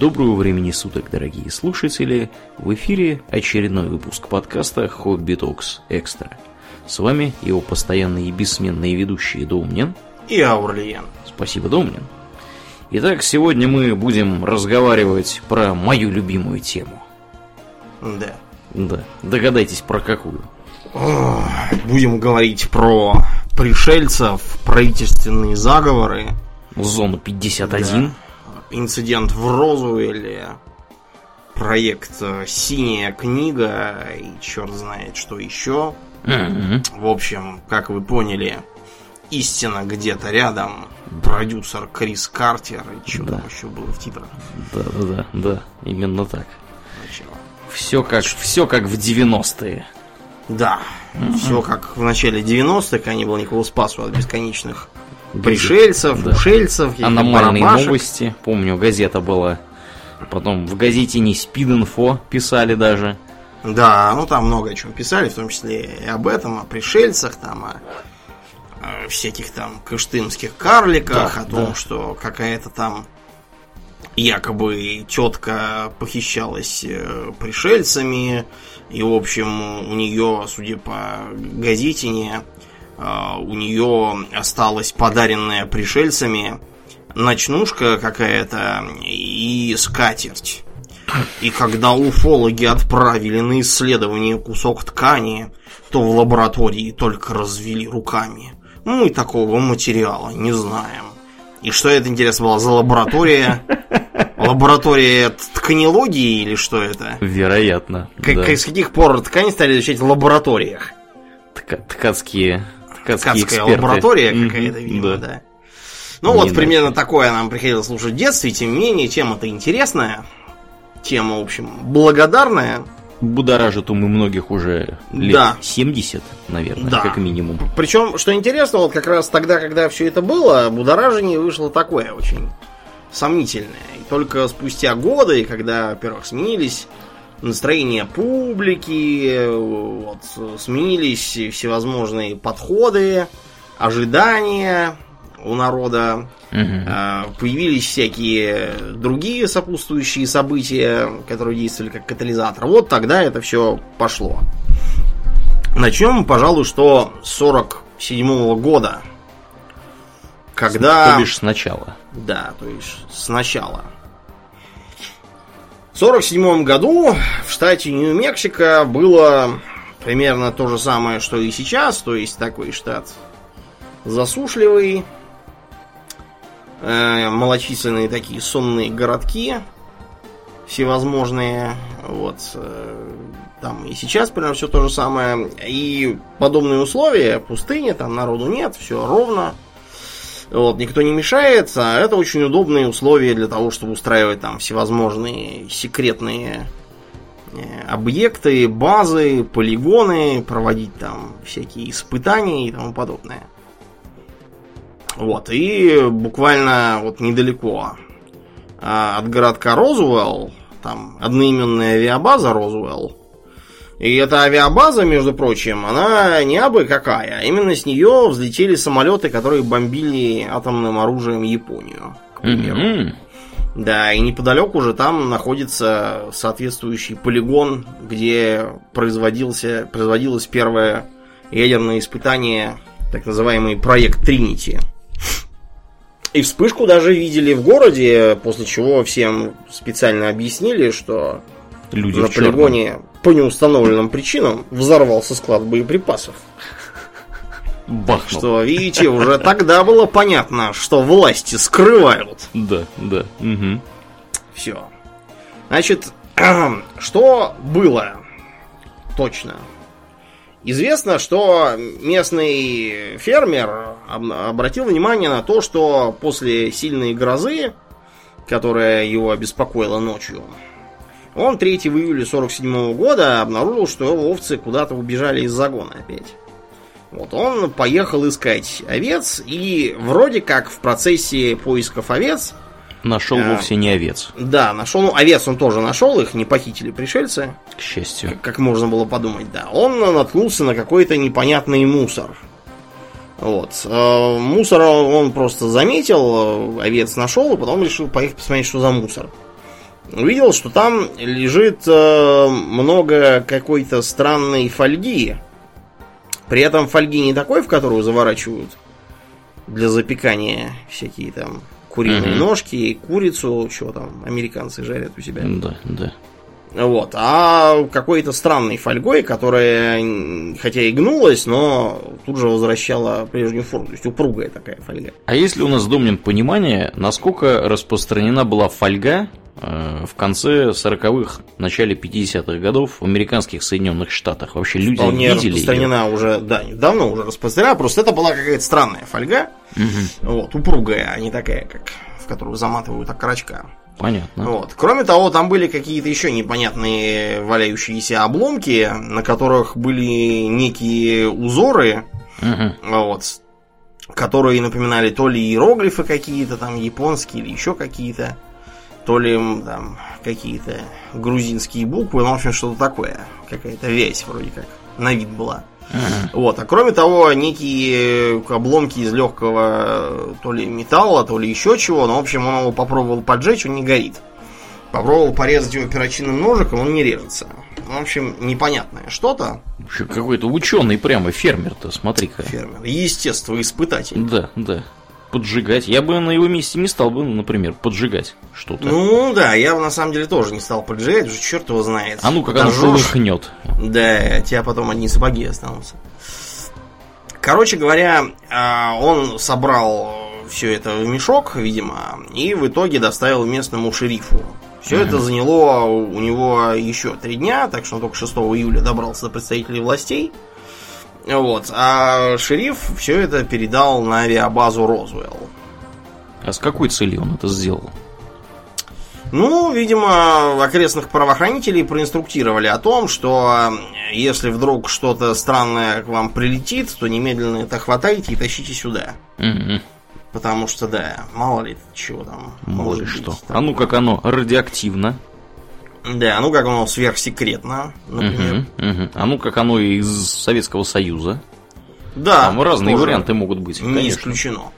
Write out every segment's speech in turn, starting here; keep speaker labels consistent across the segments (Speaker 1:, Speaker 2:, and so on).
Speaker 1: Доброго времени суток, дорогие слушатели! В эфире очередной выпуск подкаста «Хобби Токс Экстра». С вами его постоянные и бессменные ведущие Домнин
Speaker 2: и Аурлиен.
Speaker 1: Спасибо, Домнин. Итак, сегодня мы будем разговаривать про мою любимую тему.
Speaker 2: Да.
Speaker 1: Да. Догадайтесь, про какую.
Speaker 2: Будем говорить про пришельцев, правительственные заговоры.
Speaker 1: Зону 51.
Speaker 2: Да. Инцидент в Розуэле. Проект э, «Синяя книга» и черт знает что еще.
Speaker 1: Мгм.
Speaker 2: В общем, как вы поняли, истина где-то рядом. Продюсер Крис Картер и что
Speaker 1: Да.
Speaker 2: там еще было в титрах.
Speaker 1: Да, да, да, да, именно так.
Speaker 2: Начало.
Speaker 1: Все как, все как в 90-е.
Speaker 2: Да, все как в начале 90-х, когда не было никакого спасу от бесконечных пришельцев,
Speaker 1: Да.
Speaker 2: ушельцев,
Speaker 1: Аномальные
Speaker 2: барабашек.
Speaker 1: новости. Помню, газета была. Потом в газете не спид-инфо писали даже.
Speaker 2: Да, ну там много о чем писали, в том числе и об этом, о пришельцах, там, о, всяких там кыштымских карликах,
Speaker 1: Да,
Speaker 2: о том,
Speaker 1: да.
Speaker 2: что какая-то там якобы тетка похищалась э, пришельцами, и, в общем, у нее, судя по газетине, у нее осталась подаренная пришельцами ночнушка какая-то и скатерть. И когда уфологи отправили на исследование кусок ткани, то в лаборатории только развели руками. Мы такого материала не знаем. И что это, интересно, была за лаборатория? Лаборатория тканологии или что это?
Speaker 1: Вероятно.
Speaker 2: Как,
Speaker 1: да.
Speaker 2: С каких пор ткани стали изучать в лабораториях?
Speaker 1: Тка- ткацкие, ткацкие
Speaker 2: Ткацкая
Speaker 1: эксперты.
Speaker 2: лаборатория какая-то, видимо,
Speaker 1: да.
Speaker 2: да. Ну
Speaker 1: Не
Speaker 2: вот,
Speaker 1: иначе.
Speaker 2: примерно такое нам приходилось слушать в детстве, тем не менее, тема-то интересная. Тема, в общем, благодарная.
Speaker 1: Будоражит умы многих уже лет
Speaker 2: Да.
Speaker 1: 70, наверное,
Speaker 2: Да.
Speaker 1: как минимум.
Speaker 2: Причем, что интересно, вот как раз тогда, когда все это было, будоражение вышло такое очень сомнительное. И только спустя годы, когда, во-первых, сменились настроения публики, вот, сменились всевозможные подходы, ожидания у народа, а, появились всякие другие сопутствующие события, которые действовали как катализатор. Вот тогда это все пошло. Начнем, пожалуй, что с 47 года. Когда...
Speaker 1: То бишь сначала.
Speaker 2: Да, то есть сначала. В 47 году в штате Нью-Мексико было примерно то же самое, что и сейчас, то есть такой штат засушливый, э, малочисленные такие сонные городки всевозможные, вот, э, там и сейчас примерно все то же самое, и подобные условия, пустыня, там народу нет, все ровно, вот, никто не мешает, а это очень удобные условия для того, чтобы устраивать там всевозможные секретные э, объекты, базы, полигоны, проводить там всякие испытания и тому подобное. Вот, и буквально вот недалеко а, от городка Розуэлл, там одноименная авиабаза Розуэлл, и эта авиабаза, между прочим, она не абы какая. Именно с нее взлетели самолеты, которые бомбили атомным оружием Японию, к примеру.
Speaker 1: Мгм.
Speaker 2: Да, и неподалеку уже там находится соответствующий полигон, где производился, производилось первое ядерное испытание, так называемый проект Тринити. И вспышку даже видели в городе, после чего всем специально объяснили, что
Speaker 1: Люди
Speaker 2: на
Speaker 1: в черном.
Speaker 2: полигоне по неустановленным причинам взорвался склад боеприпасов.
Speaker 1: Бахнул.
Speaker 2: Что, видите, уже тогда было понятно, что власти скрывают.
Speaker 1: Да, да. мгм.
Speaker 2: Все. Значит, что было точно? Известно, что местный фермер об- обратил внимание на то, что после сильной грозы, которая его обеспокоила ночью, он 3 июля 47 года обнаружил, что его овцы куда-то убежали из загона опять. Вот он поехал искать овец, и вроде как в процессе поисков овец
Speaker 1: Нашел
Speaker 2: А.
Speaker 1: вовсе не овец,
Speaker 2: да, нашел. Ну, овец он тоже нашел, их не похитили пришельцы,
Speaker 1: к счастью.
Speaker 2: как можно было подумать, да. Он наткнулся на какой-то непонятный мусор. Вот. Э, Мусор он просто заметил, э, овец нашел, и потом решил поехать посмотреть, что за мусор. Увидел, что там лежит э, много какой-то странной фольги. При этом фольги не такой, в которую заворачивают для запекания всякие там куриные
Speaker 1: Мгм.
Speaker 2: ножки, курицу, чего там американцы жарят у себя.
Speaker 1: Да, да.
Speaker 2: Вот, а какой-то странной фольгой, которая, хотя и гнулась, но тут же возвращала прежнюю форму. То есть упругая такая фольга.
Speaker 1: А есть ли у нас, Домнин, понимание, насколько распространена была фольга в конце 40-х, начале 50-х годов в американских Соединенных Штатах? Вообще люди
Speaker 2: Вполне
Speaker 1: видели
Speaker 2: распространена уже, да, давно уже распространена, просто это была какая-то странная фольга,
Speaker 1: Мгм.
Speaker 2: вот, упругая, а не такая, как в которую заматывают окорочка.
Speaker 1: Понятно.
Speaker 2: Вот. Кроме того, там были какие-то еще непонятные валяющиеся обломки, на которых были некие узоры,
Speaker 1: Мгм.
Speaker 2: вот, которые напоминали то ли иероглифы какие-то там японские или еще какие-то, то ли там какие-то грузинские буквы, ну, в общем, что-то такое. Какая-то вязь вроде как на вид была.
Speaker 1: Мгм.
Speaker 2: Вот, а кроме того, некие обломки из легкого то ли металла, то ли еще чего, но, в общем, он его попробовал поджечь, он не горит. Попробовал порезать его перочинным ножиком, он не режется. В общем, непонятное что-то.
Speaker 1: Вообще Какой-то ученый прямо, фермер-то, смотри-ка.
Speaker 2: Фермер. Естествоиспытатель.
Speaker 1: Да, да. Поджигать. Я бы на его месте не стал бы, например, поджигать что-то.
Speaker 2: Ну да, я бы на самом деле тоже не стал поджигать, уже черт его знает.
Speaker 1: а ну как
Speaker 2: Подожжёшь,
Speaker 1: полыхнет.
Speaker 2: Да, у тебя потом одни сапоги останутся. Короче говоря, а, он собрал все это в мешок, видимо, и в итоге доставил местному шерифу. Все это заняло у него еще три дня, так что он только 6 июля добрался до представителей властей. Вот. А шериф все это передал на авиабазу Розуэлл.
Speaker 1: А с какой целью он это сделал?
Speaker 2: Ну, видимо, окрестных правоохранителей проинструктировали о том, что э, если вдруг что-то странное к вам прилетит, то немедленно это хватайте и тащите сюда.
Speaker 1: Мгм.
Speaker 2: Потому что, да, мало ли чего там.
Speaker 1: Мало
Speaker 2: может
Speaker 1: ли
Speaker 2: быть.
Speaker 1: что. А ну как оно радиоактивно.
Speaker 2: Да, ну как оно сверхсекретно, например.
Speaker 1: Мгм, мгм. А ну как оно из Советского Союза.
Speaker 2: Да,
Speaker 1: Там разные варианты могут быть.
Speaker 2: Не
Speaker 1: конечно.
Speaker 2: исключено.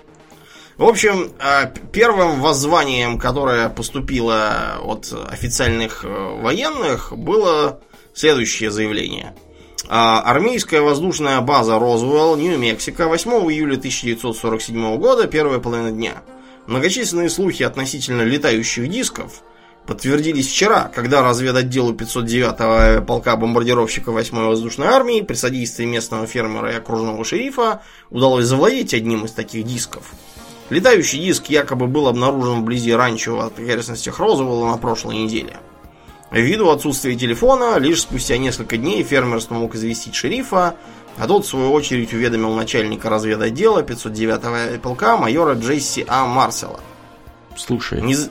Speaker 2: В общем, э, первым воззванием, которое поступило от официальных э, военных, было следующее заявление. А, Армейская воздушная база Розуэлл, Нью-Мексико, 8 июля 1947 года, первая половина дня. Многочисленные слухи относительно летающих дисков подтвердились вчера, когда разведотделу 509-го полка бомбардировщиков 8-й воздушной армии при содействии местного фермера и окружного шерифа удалось завладеть одним из таких дисков. Летающий диск якобы был обнаружен вблизи ранчо в окрестностях Розуэлла на прошлой неделе. Ввиду отсутствия телефона, лишь спустя несколько дней фермер смог известить шерифа, а тот, в свою очередь, уведомил начальника разведотдела 509-го полка майора Джесси А. Марсела.
Speaker 1: Слушай,
Speaker 2: Нез-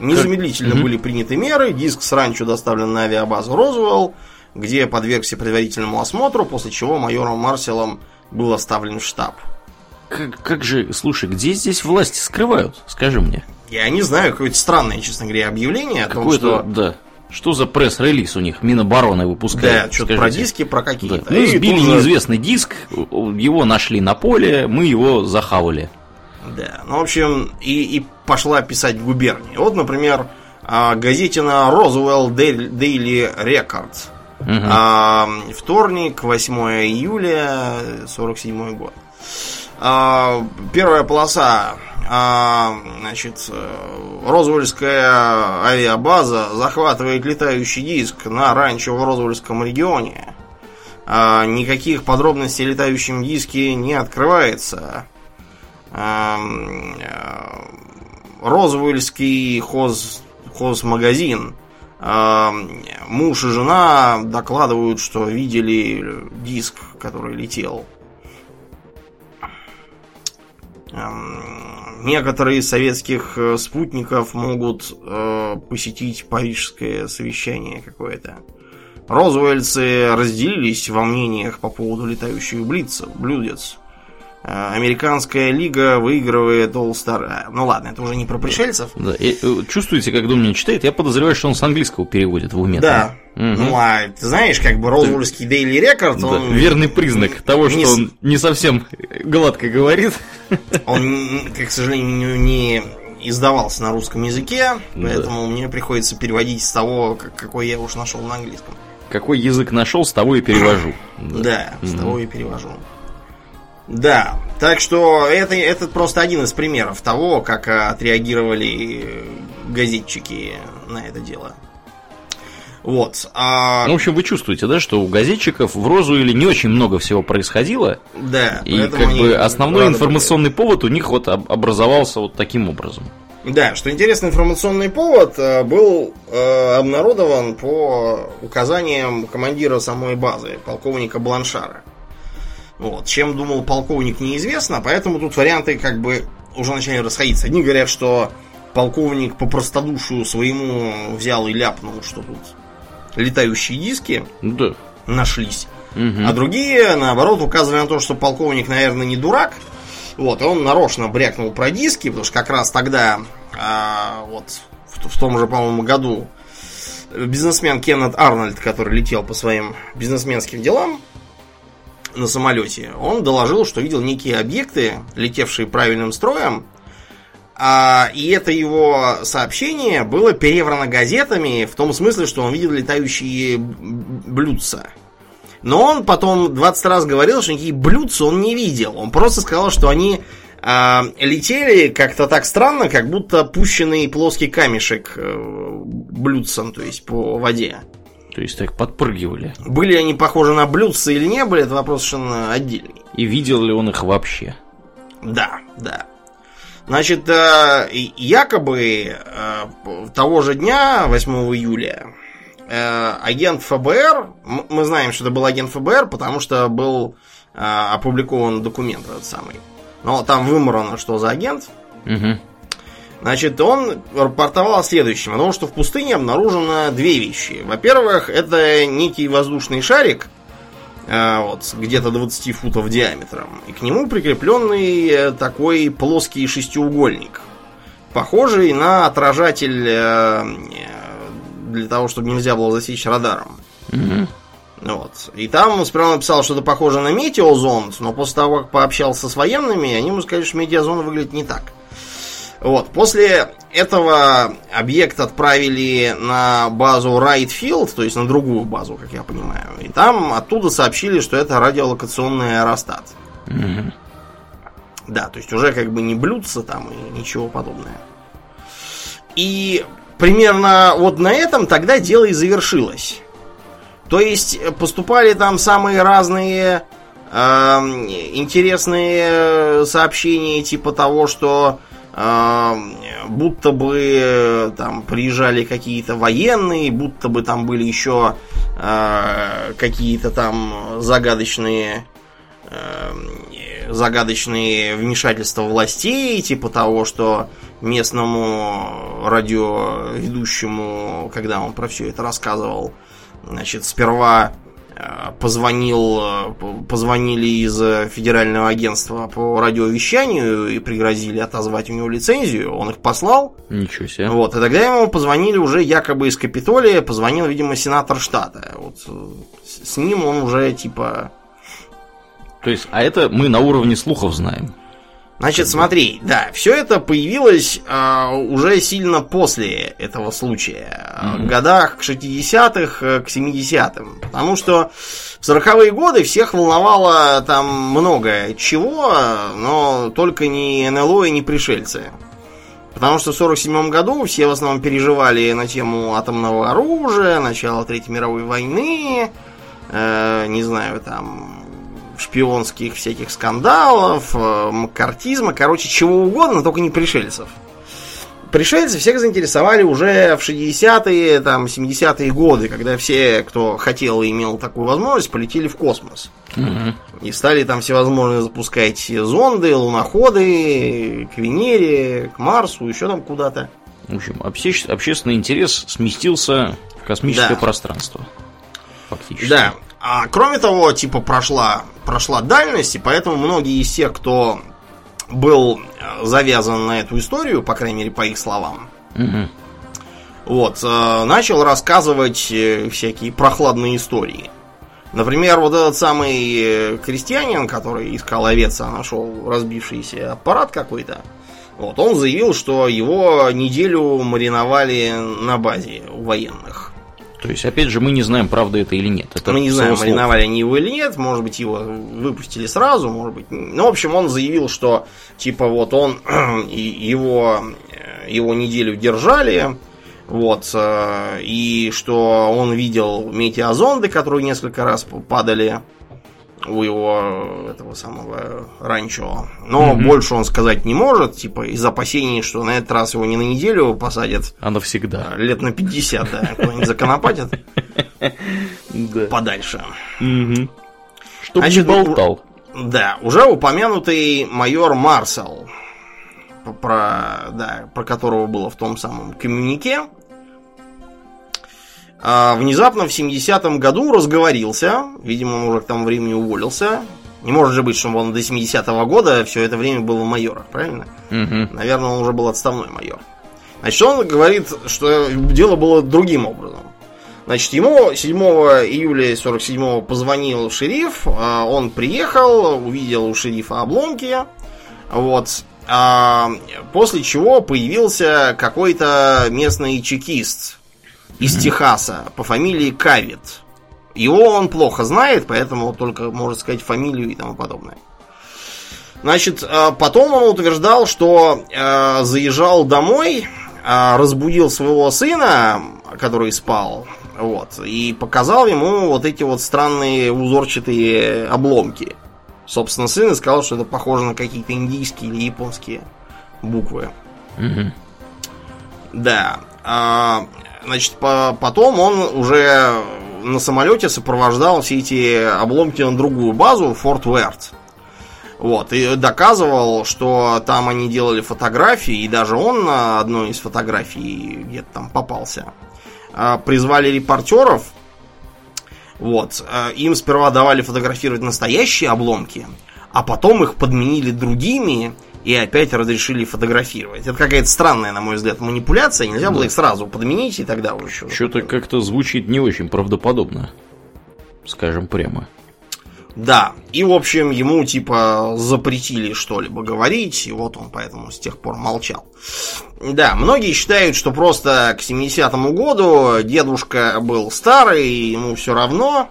Speaker 2: Незамедлительно
Speaker 1: Мгм.
Speaker 2: были приняты меры, диск с ранчо доставлен на авиабазу Розуэлл, где подвергся предварительному осмотру, после чего майором Марселом был оставлен в штаб.
Speaker 1: как, как же, слушай, где здесь власти скрывают? Скажи мне.
Speaker 2: Я не знаю, какое-то странное, честно говоря, объявление о том, что...
Speaker 1: да. Что за пресс-релиз у них? Минобороны выпускает.
Speaker 2: Да, что-то про диски, про
Speaker 1: Да.
Speaker 2: какие-то.
Speaker 1: Мы
Speaker 2: И
Speaker 1: сбили неизвестный диск, его нашли на поле, мы его захавали.
Speaker 2: Да, ну, в общем, и, и пошла писать губернии. Вот, например, а, газетина Розуэлл Daily Record.
Speaker 1: Мгм.
Speaker 2: А, вторник, 8 июля, 47 год. А, первая полоса. А, значит, э, Розвольская авиабаза захватывает летающий диск на ранчо в Розвольском регионе. А, никаких подробностей о летающем диске не открывается. Э, Розвольский хоз, хозмагазин. Муж и жена докладывают, что видели диск, который летел. Некоторые советских э, спутников могут э, посетить парижское совещание какое-то. Розуэльцы разделились во мнениях по поводу летающих блица, блюдец. Э, Американская лига выигрывает All Star. э, Ну ладно, это уже не про пришельцев.
Speaker 1: Да, и, э, чувствуете, как Домнин читает? Я подозреваю, что он с английского переводит в уме.
Speaker 2: Да.
Speaker 1: Мгм.
Speaker 2: Ну, а ты знаешь, как бы Розуэльский Daily Record,
Speaker 1: Да,
Speaker 2: он,
Speaker 1: верный признак того, что
Speaker 2: не с-
Speaker 1: он не совсем гладко говорит.
Speaker 2: он, как, к сожалению, не издавался на русском языке,
Speaker 1: Да.
Speaker 2: поэтому мне приходится переводить с того, как- какой я уж нашел на английском.
Speaker 1: Какой язык нашел, с того и перевожу.
Speaker 2: Да, с
Speaker 1: Мгм.
Speaker 2: того и перевожу. Да, так что это, это просто один из примеров того, как а, отреагировали э, газетчики на это дело. Вот. а,
Speaker 1: Ну, в общем, вы чувствуете, да, что у газетчиков в розу или не очень много всего происходило,
Speaker 2: да,
Speaker 1: и как бы основной информационный повод у них вот об- образовался вот таким образом.
Speaker 2: были. Да, что интересно, информационный повод э, был э, обнародован по указаниям командира самой базы, полковника Бланшара. Вот. Чем думал полковник, неизвестно, поэтому тут варианты как бы уже начали расходиться. Одни говорят, что полковник по простодушию своему взял и ляпнул, что тут летающие диски
Speaker 1: да.
Speaker 2: нашлись.
Speaker 1: Мгм.
Speaker 2: А другие, наоборот, указывали на то, что полковник, наверное, не дурак. Вот, и он нарочно брякнул про диски, потому что как раз тогда, а, вот, в, в том же, по-моему, году, бизнесмен Кеннет Арнольд, который летел по своим бизнесменским делам на самолете, он доложил, что видел некие объекты, летевшие правильным строем, а, и это его сообщение было переврано газетами в том смысле, что он видел летающие блюдца. Но он потом 20 раз говорил, что никакие блюдца он не видел. Он просто сказал, что они а, летели как-то так странно, как будто пущенный плоский камешек э, блюдцем, то есть по воде.
Speaker 1: То есть так подпрыгивали.
Speaker 2: Были они похожи на блюдца или не были, это вопрос совершенно отдельный.
Speaker 1: И видел ли он их вообще?
Speaker 2: Да, да. Значит, э, якобы э, того же дня, 8 июля, э, агент ФБР, мы знаем, что это был агент ФБР, потому что был опубликован документ этот самый. Но там выморано, что за агент.
Speaker 1: Мгм.
Speaker 2: Значит, он рапортовал о следующем. О том, что в пустыне обнаружено две вещи. Во-первых, это некий воздушный шарик, э, вот, где-то 20 футов диаметром. И к нему прикрепленный э, такой плоский шестиугольник. Похожий на отражатель э, для того, чтобы нельзя было засечь радаром. Вот. И там он справа написал, что это похоже на метеозонд, но после того, как пообщался с военными, они ему сказали, что метеозонд выглядит не так. Вот. После этого объект отправили на базу Райтфилд, то есть на другую базу, как я понимаю. И там оттуда сообщили, что это радиолокационный аэростат.
Speaker 1: Мгм.
Speaker 2: Да, то есть уже как бы не блюдца там и ничего подобное. И примерно вот на этом тогда дело и завершилось. То есть поступали там самые разные эм, интересные э, сообщения типа того, что будто бы э, там приезжали какие-то военные, будто бы там были еще э, какие-то там загадочные эм, загадочные вмешательства властей, типа того, что местному радиоведущему, когда он про все это рассказывал, значит, сперва э, позвонил, э, позвонили из э, Федерального агентства по радиовещанию и пригрозили отозвать у него лицензию, он их послал,
Speaker 1: Ничего себе.
Speaker 2: вот, и тогда ему позвонили уже якобы из Капитолия, позвонил, видимо, сенатор штата, вот, э, с ним он уже, типа,
Speaker 1: То есть, а это мы на уровне слухов знаем.
Speaker 2: Значит, смотри, да, все это появилось а, уже сильно после этого случая. а, В годах к 60-х, э, к 70-м. Потому что в 40-е годы всех волновало там много чего, но только не НЛО и не пришельцы. Потому что в 47 году все в основном переживали на тему атомного оружия, начала Третьей мировой войны, э, не знаю, там шпионских всяких скандалов, э, маккартизма, короче, чего угодно, только не пришельцев. Пришельцы всех заинтересовали уже в 60-е, там, 70-е годы, когда все, кто хотел и имел такую возможность, полетели в космос.
Speaker 1: Мгм.
Speaker 2: И стали там всевозможные запускать зонды, луноходы к Венере, к Марсу, еще там куда-то.
Speaker 1: В общем, обще- общественный интерес сместился в космическое
Speaker 2: Да.
Speaker 1: пространство. Фактически.
Speaker 2: Да. А кроме того, типа прошла, прошла дальность, и поэтому многие из тех, кто был э, завязан на эту историю, по крайней мере, по их словам,
Speaker 1: Мгм.
Speaker 2: вот, э, начал рассказывать э, всякие прохладные истории. Например, вот этот самый крестьянин, который искал овец, а нашел разбившийся аппарат какой-то, Вот, он заявил, что его неделю мариновали на базе у военных.
Speaker 1: То есть, опять же, мы не знаем, правда это или нет. Это
Speaker 2: мы не знаем,
Speaker 1: слово.
Speaker 2: мариновали они его или нет. Может быть, его выпустили сразу, может быть. Ну, в общем, он заявил, что типа вот он его, э, его неделю держали. Вот, э, и что он видел метеозонды, которые несколько раз падали у его этого самого ранчо. Но
Speaker 1: Мгм.
Speaker 2: больше он сказать не может, типа, из опасений, что на этот раз его не на неделю посадят,
Speaker 1: А навсегда.
Speaker 2: лет на 50, да, куда-нибудь законопатят
Speaker 1: Да.
Speaker 2: подальше.
Speaker 1: Мгм. Чтоб не болтал.
Speaker 2: Да, уже упомянутый майор Марсел, про, да, про которого было в том самом коммюнике, а, внезапно в 70-м году разговорился, видимо, он уже к тому времени уволился. Не может же быть, что он до 70-го года все это время был в майорах, правильно?
Speaker 1: Мгм.
Speaker 2: Наверное, он уже был отставной майор. Значит, он говорит, что дело было другим образом. Значит, ему 7 июля 47 позвонил шериф, а, он приехал, увидел у шерифа обломки, вот, а, после чего появился какой-то местный чекист из Техаса по фамилии Кавит. Его он плохо знает, поэтому только может сказать фамилию и тому подобное. Значит, э, потом он утверждал, что э, заезжал домой, э, разбудил своего сына, который спал, вот, и показал ему вот эти вот странные узорчатые обломки. Собственно, сын и сказал, что это похоже на какие-то индийские или японские буквы.
Speaker 1: Мгм.
Speaker 2: Да. А, значит, по- потом он уже на самолете сопровождал все эти обломки на другую базу, Форт Уэрт. Вот, и доказывал, что там они делали фотографии, и даже он на одной из фотографий где-то там попался. А, Призвали репортеров, вот, а, им сперва давали фотографировать настоящие обломки, а потом их подменили другими и опять разрешили фотографировать. Это какая-то странная, на мой взгляд, манипуляция. Нельзя было
Speaker 1: Да.
Speaker 2: их сразу подменить и тогда уже что
Speaker 1: Что-то как-то звучит не очень правдоподобно. Скажем прямо.
Speaker 2: Да, и в общем ему типа запретили что-либо говорить, и вот он поэтому с тех пор молчал. Да, многие считают, что просто к 70-му году дедушка был старый, и ему все равно,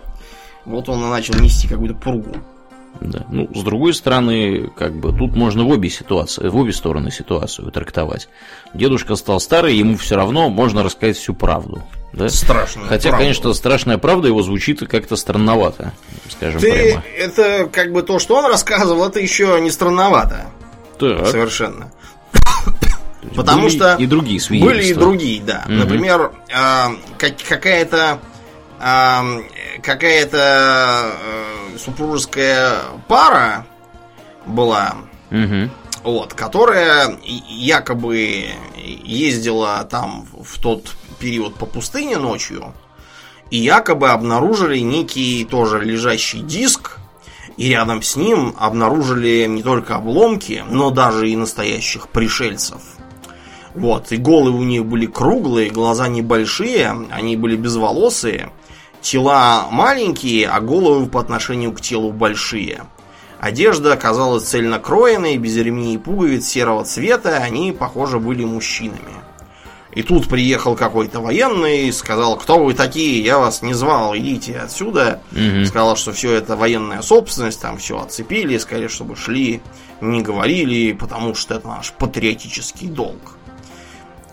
Speaker 2: вот он и начал нести какую-то пургу.
Speaker 1: Да. Ну, с другой стороны, как бы тут можно в обе ситуации, в обе стороны ситуацию трактовать. Дедушка стал старый, ему все равно можно рассказать всю правду. Да?
Speaker 2: Страшно.
Speaker 1: Хотя, конечно, страшная правда его звучит как-то странновато, скажем
Speaker 2: Ты,
Speaker 1: прямо.
Speaker 2: это как бы то, что он рассказывал, это еще не странновато.
Speaker 1: Так,
Speaker 2: Совершенно. потому
Speaker 1: были
Speaker 2: что
Speaker 1: и другие свидетельства.
Speaker 2: Были и другие, да.
Speaker 1: Мгм.
Speaker 2: Например, а, как- какая-то какая-то э, супружеская пара была,
Speaker 1: Мгм.
Speaker 2: вот, которая якобы ездила там в тот период по пустыне ночью, и якобы обнаружили некий тоже лежащий диск, и рядом с ним обнаружили не только обломки, но даже и настоящих пришельцев. Вот, и головы у них были круглые, глаза небольшие, они были безволосые, тела маленькие, а головы по отношению к телу большие. Одежда оказалась цельнокроенной, без ремней и пуговиц серого цвета, они, похоже, были мужчинами. И тут приехал какой-то военный и сказал, кто вы такие, я вас не звал, идите отсюда.
Speaker 1: Мгм.
Speaker 2: Сказал, что все это военная собственность, там все отцепили, сказали, чтобы шли, не говорили, потому что это наш патриотический долг.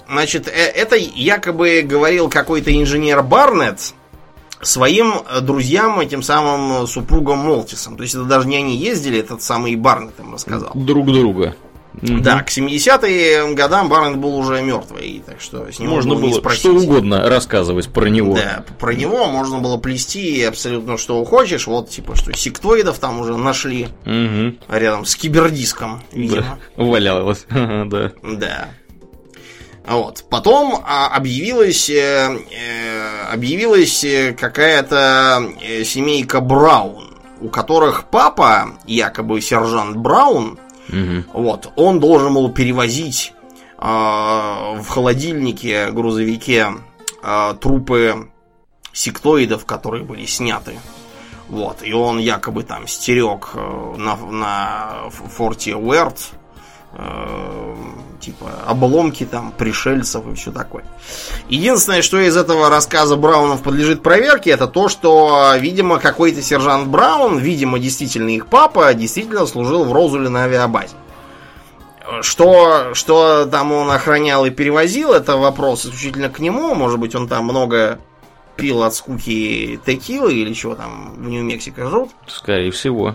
Speaker 2: Значит, э- это якобы говорил какой-то инженер Барнетт своим э, друзьям, этим самым э, супругам Молтисом. То есть это даже не они ездили, этот самый Барнетт им рассказал.
Speaker 1: Друг друга.
Speaker 2: Да, к 70-м годам Барнетт был уже мертвый, так что с него
Speaker 1: Можно
Speaker 2: было не
Speaker 1: было
Speaker 2: спросить.
Speaker 1: что угодно рассказывать про него.
Speaker 2: Да, про него можно было плести абсолютно что хочешь. Вот, типа, что сектоидов там уже нашли
Speaker 1: Мгм.
Speaker 2: рядом с кибердиском, видимо.
Speaker 1: Да. Валялось. Да.
Speaker 2: Да. Вот. Потом а, объявилась, э, э, объявилась э, какая-то э, семейка Браун, у которых папа, якобы сержант Браун,
Speaker 1: Мгм.
Speaker 2: вот, он должен был перевозить а, в холодильнике, грузовике а, трупы сектоидов, которые были сняты. Вот, и он якобы там стерег э, на, на форте Уэрт э, типа обломки там пришельцев и все такое. Единственное, что из этого рассказа Браунов подлежит проверке, это то, что, видимо, какой-то сержант Браун, видимо, действительно их папа, действительно служил в Розуле на авиабазе. Что, что там он охранял и перевозил, это вопрос исключительно к нему. Может быть, он там много пил от скуки текилы или чего там в Нью-Мексико жрут.
Speaker 1: Скорее всего.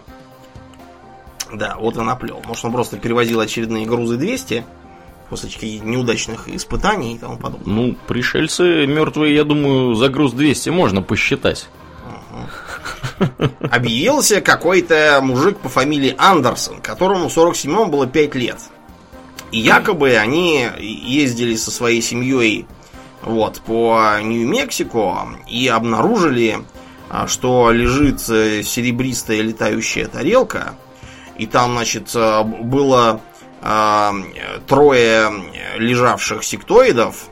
Speaker 2: Да, вот он оплел. Может, он просто перевозил очередные грузы 200 после неудачных испытаний и тому подобное.
Speaker 1: Ну, пришельцы мертвые, я думаю, за груз 200 можно посчитать.
Speaker 2: Объявился какой-то мужик по фамилии Андерсон, которому в 47-м было 5 лет. И якобы они ездили со своей семьей вот, по Нью-Мексико и обнаружили, а, что лежит э, серебристая летающая тарелка, и там, значит, э, было э, трое лежавших сектоидов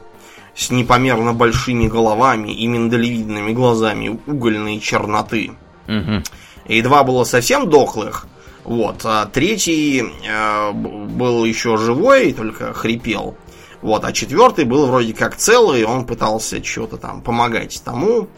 Speaker 2: с непомерно большими головами и миндалевидными глазами угольной черноты.
Speaker 1: Угу.
Speaker 2: И два было совсем дохлых. Вот, а третий э, был еще живой, только хрипел. Вот, а четвертый был вроде как целый, он пытался что-то там помогать тому.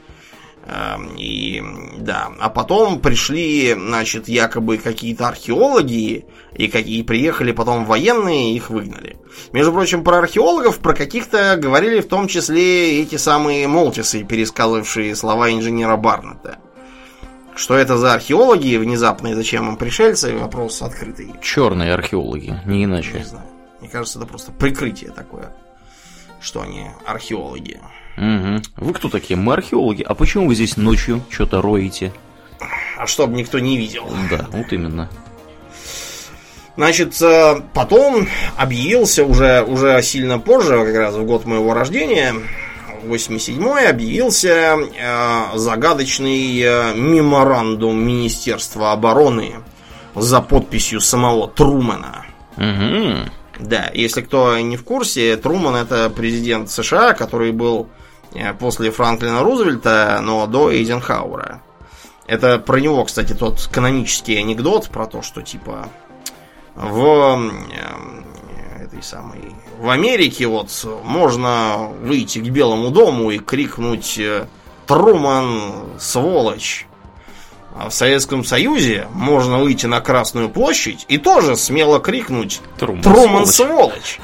Speaker 2: Эм, и да, а потом пришли, значит, якобы какие-то археологи, и какие приехали потом военные, их выгнали. Между прочим, про археологов, про каких-то говорили в том числе эти самые молтисы, пересказывавшие слова инженера Барнета. Что это за археологи внезапные, зачем им пришельцы, вопрос открытый.
Speaker 1: Черные археологи, не иначе.
Speaker 2: Не знаю. Мне кажется, это просто прикрытие такое, что они археологи.
Speaker 1: Угу. Вы кто такие? Мы археологи. А почему вы здесь ночью что-то роете?
Speaker 2: А чтобы никто не видел.
Speaker 1: Да, вот именно.
Speaker 2: Значит, э, потом объявился уже, уже сильно позже, как раз в год моего рождения, 87-й, объявился э, загадочный э, меморандум Министерства обороны за подписью самого Трумэна.
Speaker 1: Угу.
Speaker 2: Да, если кто не в курсе, Труман это президент США, который был э, после Франклина Рузвельта, но до Эйзенхауэра. Это про него, кстати, тот канонический анекдот про то, что типа в э, этой самой в Америке вот можно выйти к Белому дому и крикнуть э, Труман, сволочь. А в Советском Союзе можно выйти на Красную площадь и тоже смело крикнуть
Speaker 1: Труман,
Speaker 2: Труман сволочь.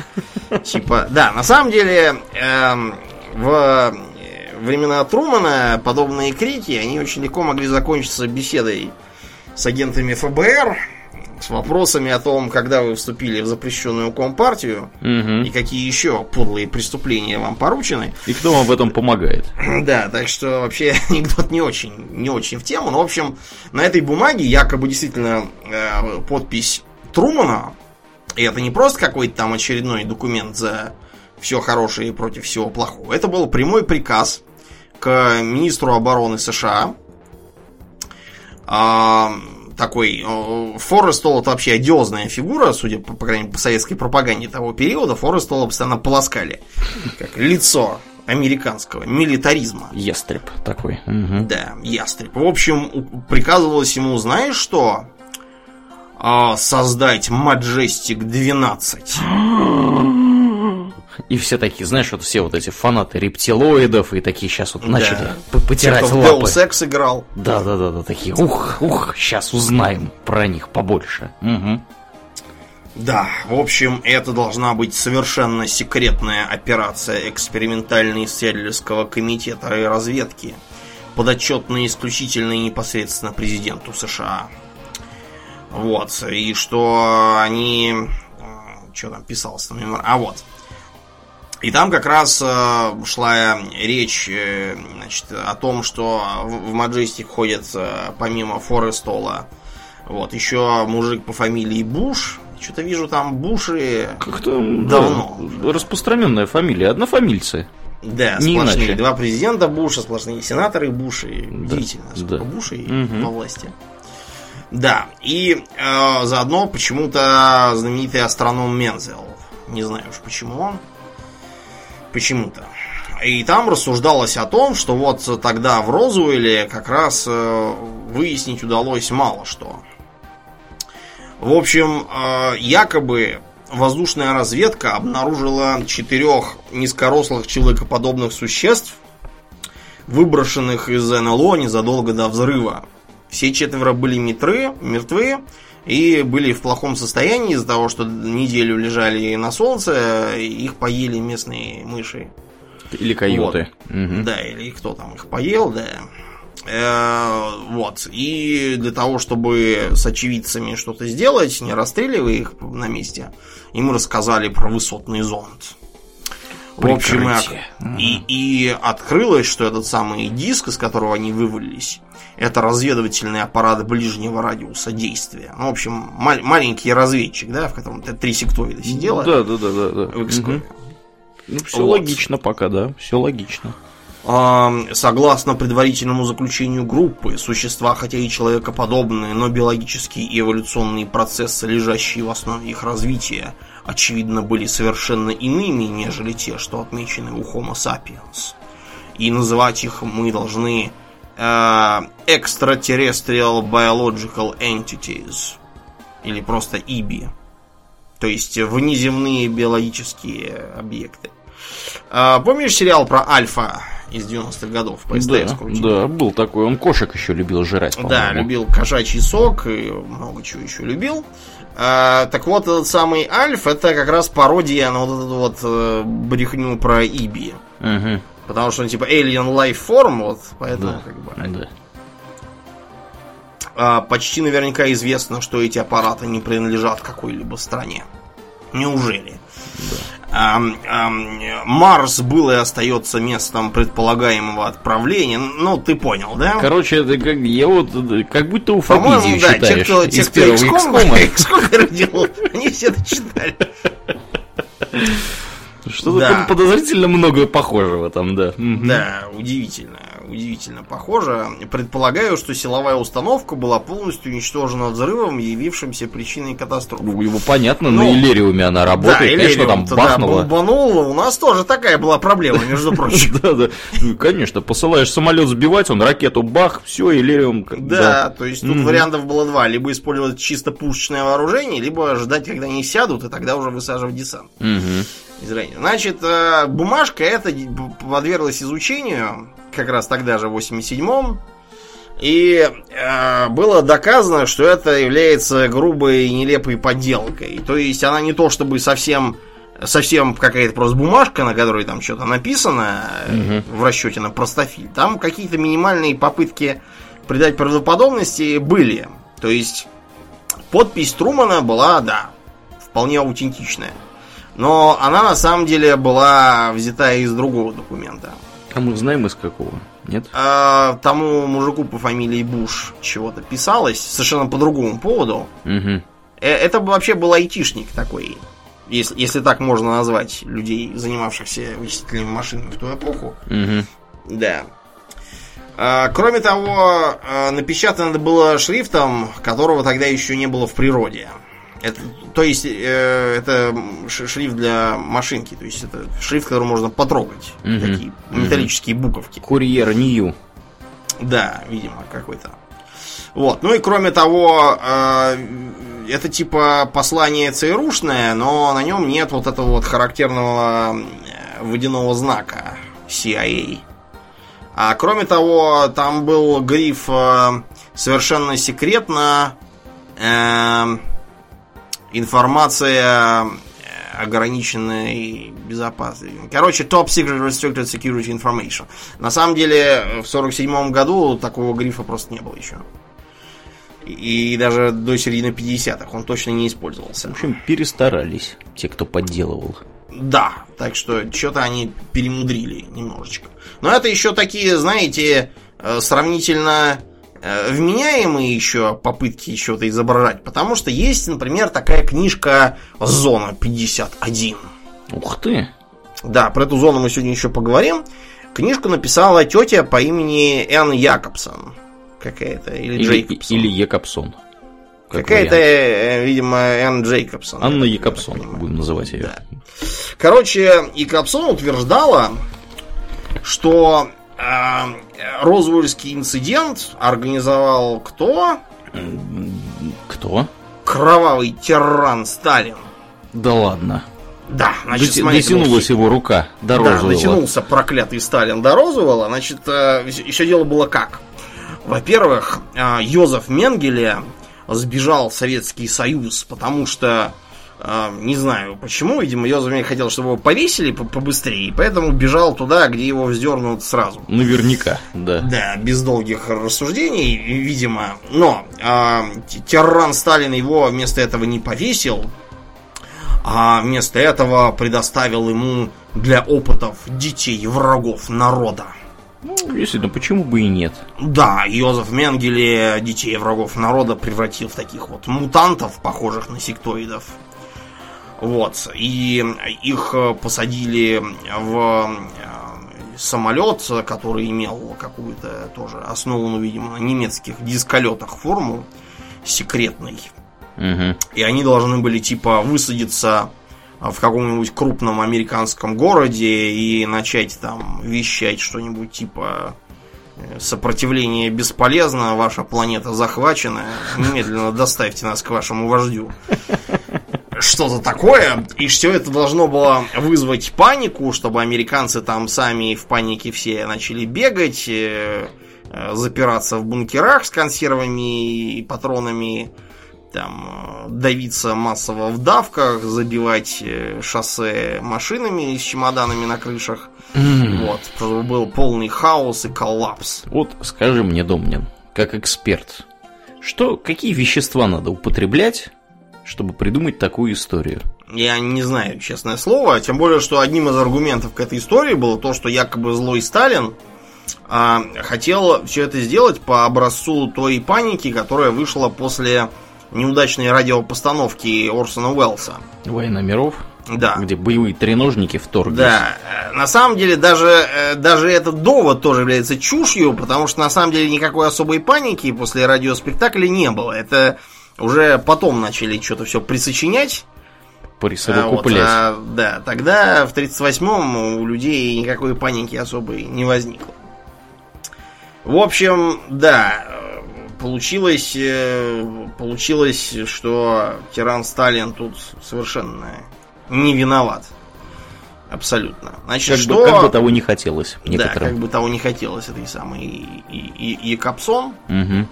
Speaker 2: Типа, да, на самом деле эм, в времена Трумана подобные крики, они очень легко могли закончиться беседой с агентами ФБР, с вопросами о том, когда вы вступили в запрещенную компартию
Speaker 1: Угу.
Speaker 2: и какие еще подлые преступления вам поручены.
Speaker 1: И кто вам в этом помогает?
Speaker 2: Да, так что вообще анекдот не очень, не очень в тему. Но, в общем, на этой бумаге якобы действительно э, подпись Трумана. И это не просто какой-то там очередной документ за все хорошее и против всего плохого. Это был прямой приказ к министру обороны США. А, такой э, Форестол это вообще одиозная фигура, судя по, по крайней мере, по советской пропаганде того периода. Форестола постоянно полоскали. Как лицо американского милитаризма.
Speaker 1: Ястреб такой. Мгм.
Speaker 2: Да, ястреб. В общем, приказывалось ему, знаешь что? А, создать Majestic 12.
Speaker 1: И все такие, знаешь, вот все вот эти фанаты рептилоидов и такие сейчас вот начали
Speaker 2: Да. Те,
Speaker 1: потирать
Speaker 2: в
Speaker 1: лапы.
Speaker 2: Ex играл.
Speaker 1: Да, да, да, да, такие, ух, ух, сейчас узнаем про них побольше. Мгм.
Speaker 2: Да, в общем, это должна быть совершенно секретная операция экспериментально-исследовательского комитета и разведки, подотчетная исключительно и непосредственно президенту США. Вот, и что они... Что там писалось там? мемор- А вот. И там как раз э, шла речь э, значит, о том, что в в Маджестик ходят э, помимо Форестола вот, еще мужик по фамилии Буш. Что-то вижу там Буши.
Speaker 1: Как-то
Speaker 2: Давно.
Speaker 1: да, распространенная фамилия, однофамильцы.
Speaker 2: Да,
Speaker 1: Не
Speaker 2: сплошные.
Speaker 1: иначе.
Speaker 2: Два президента Буша, сплошные сенаторы Буши.
Speaker 1: Да,
Speaker 2: Удивительно, сколько
Speaker 1: да.
Speaker 2: Бушей
Speaker 1: Мгм.
Speaker 2: во власти. Да, и э, заодно почему-то знаменитый астроном Мензел. Не знаю уж почему он. Почему-то. И там рассуждалось о том, что вот тогда в Розуэле как раз э, выяснить удалось мало что. В общем, э, якобы воздушная разведка обнаружила четырех низкорослых человекоподобных существ, выброшенных из НЛО незадолго до взрыва. Все четверо были метры, мертвы и были в плохом состоянии из-за того, что неделю лежали на солнце, их поели местные мыши.
Speaker 1: Или койоты.
Speaker 2: Вот. Угу. Да, или кто там их поел, да. Э, вот. И для того, чтобы с очевидцами что-то сделать, не расстреливая их на месте, им рассказали про высотный зонд. В общем, и, и открылось, что этот самый диск, из которого они вывалились, это разведывательный аппарат ближнего радиуса действия. Ну, в общем, мал- маленький разведчик, да, в котором три сектоида сидело.
Speaker 1: Да, да, да, да. да. В угу. Ну, все вот. логично пока, да, все логично.
Speaker 2: Согласно предварительному заключению группы, существа, хотя и человекоподобные, но биологические и эволюционные процессы, лежащие в основе их развития, очевидно, были совершенно иными, нежели те, что отмечены у Homo sapiens. И называть их мы должны э, Extraterrestrial Biological Entities, или просто IBI, то есть внеземные биологические объекты. Э, помнишь сериал про Альфа? Из 90-х годов
Speaker 1: по СТС да, Да, был такой. Он кошек еще любил жрать,
Speaker 2: Да, любил кошачий сок и много чего еще любил. А, так вот, этот самый Альф, это как раз пародия на вот эту вот э, брехню про Иби. Угу. Потому что он типа Alien Life Form, вот, поэтому да. как бы... Да. А, почти наверняка известно, что эти аппараты не принадлежат какой-либо стране. Неужели? Да. Марс был и остается местом предполагаемого отправления. Ну, ты понял, да?
Speaker 1: Короче, это как я вот как будто уфопизию
Speaker 2: да, читаешь. Те, кто, те, кто XCOM делал, они все это читали.
Speaker 1: Что-то да. подозрительно много похожего там, да.
Speaker 2: Да, удивительно удивительно похоже. Предполагаю, что силовая установка была полностью уничтожена взрывом, явившимся причиной катастрофы.
Speaker 1: Ну, его понятно, ну, на Иллериуме она работает, да, конечно, там бахнула.
Speaker 2: Да, бомбанула. У нас тоже такая была проблема, между прочим.
Speaker 1: Да, да. Ну, конечно, посылаешь самолет сбивать, он ракету бах, все, Иллериум.
Speaker 2: Да, то есть тут вариантов было два. Либо использовать чисто пушечное вооружение, либо ждать, когда они сядут, и тогда уже высаживать десант. Значит, э, бумажка эта подверглась изучению как раз тогда же, в 87-м. И э, было доказано, что это является грубой и нелепой подделкой. То есть она не то чтобы совсем совсем какая-то просто бумажка, на которой там что-то написано угу. в расчете на простофиль. Там какие-то минимальные попытки придать правдоподобности были. То есть подпись Трумана была, да, вполне аутентичная. Но она на самом деле была взята из другого документа.
Speaker 1: А мы знаем из какого? Нет?
Speaker 2: А, тому мужику по фамилии Буш чего-то писалось совершенно по другому поводу. Угу. Это вообще был айтишник такой, если, если так можно назвать людей, занимавшихся вычислительными машинами в ту эпоху. Угу. Да. А, кроме того, а, напечатано было шрифтом, которого тогда еще не было в природе. Это, то есть, э, это шрифт для машинки, то есть это шрифт, который можно потрогать. Угу. Такие металлические угу. буковки.
Speaker 1: Курьер Нью.
Speaker 2: Да, видимо, какой-то. Вот. Ну и кроме того, э, это типа послание ЦРУшное, но на нем нет вот этого вот характерного э, водяного знака CIA. А кроме того, там был гриф э, совершенно секретно. Э, информация э, ограниченной безопасности. Короче, Top Secret Restricted Security Information. На самом деле, в 47 году такого грифа просто не было еще. И даже до середины 50-х он точно не использовался.
Speaker 1: В общем, перестарались те, кто подделывал.
Speaker 2: Да, так что что-то они перемудрили немножечко. Но это еще такие, знаете, э, сравнительно вменяемые еще попытки что-то изображать, потому что есть, например, такая книжка «Зона 51».
Speaker 1: Ух ты!
Speaker 2: Да, про эту зону мы сегодня еще поговорим. Книжку написала тетя по имени Энн Якобсон. Какая-то, или, или Джейкобсон.
Speaker 1: Или Якобсон.
Speaker 2: Как Какая-то, э, видимо, Энн Джейкобсон.
Speaker 1: Анна Якобсон, будем называть ее. Да.
Speaker 2: Короче, Якобсон утверждала, что э, Розвольский инцидент организовал кто?
Speaker 1: Кто?
Speaker 2: Кровавый тиран Сталин.
Speaker 1: Да ладно.
Speaker 2: Да, значит,
Speaker 1: Доти-
Speaker 2: смотрите,
Speaker 1: дотянулась его рука до
Speaker 2: Да,
Speaker 1: розового.
Speaker 2: дотянулся проклятый Сталин до розового. Значит, еще дело было как. Во-первых, э, Йозеф Менгеле сбежал в Советский Союз, потому что, э, не знаю почему, видимо, Йозеф хотел, чтобы его повесили по- побыстрее, поэтому бежал туда, где его вздернут сразу.
Speaker 1: Наверняка, да.
Speaker 2: Да, без долгих рассуждений, видимо. Но э, т- тиран Сталин его вместо этого не повесил, а вместо этого предоставил ему для опытов детей врагов народа.
Speaker 1: Ну, действительно, почему бы и нет?
Speaker 2: Да, Йозеф Менгеле детей врагов народа превратил в таких вот мутантов, похожих на сектоидов. Вот. И их э, посадили в э, самолет, который имел какую-то тоже основанную, видимо, на немецких дисколетах форму секретной.
Speaker 1: Мгм.
Speaker 2: И они должны были типа высадиться в каком-нибудь крупном американском городе и начать там вещать что-нибудь типа э, сопротивление бесполезно, ваша планета захвачена, немедленно доставьте нас к вашему вождю. Что-то такое, и все это должно было вызвать панику, чтобы американцы там сами в панике все начали бегать, э, э, запираться в бункерах с консервами и патронами, там э, давиться массово в давках, забивать шоссе машинами с чемоданами на крышах. Вот, чтобы был полный хаос и коллапс.
Speaker 1: Вот скажи мне, Домнин, как эксперт, что, какие вещества надо употреблять, чтобы придумать такую историю?
Speaker 2: Я не знаю, честное слово, тем более, что одним из аргументов к этой истории было то, что якобы злой Сталин а, хотел все это сделать по образцу той паники, которая вышла после неудачной радиопостановки Орсона Уэллса.
Speaker 1: Война миров,
Speaker 2: Да.
Speaker 1: где боевые треножники вторглись.
Speaker 2: Да, на самом деле даже, э, даже этот довод тоже является чушью, потому что на самом деле никакой особой паники после радиоспектакля не было. Это уже потом начали что-то все присочинять. А вот,
Speaker 1: Присовокуплять.
Speaker 2: а, да, тогда в 38-м у людей никакой паники особой не возникло. В общем, да, получилось, э, получилось, что тиран Сталин тут совершенно не виноват. Абсолютно. Значит,
Speaker 1: как,
Speaker 2: что...
Speaker 1: бы, как бы того не хотелось
Speaker 2: Да,
Speaker 1: некоторым.
Speaker 2: как бы того не хотелось этой самой и, и, и Якобсон.
Speaker 1: Мгм.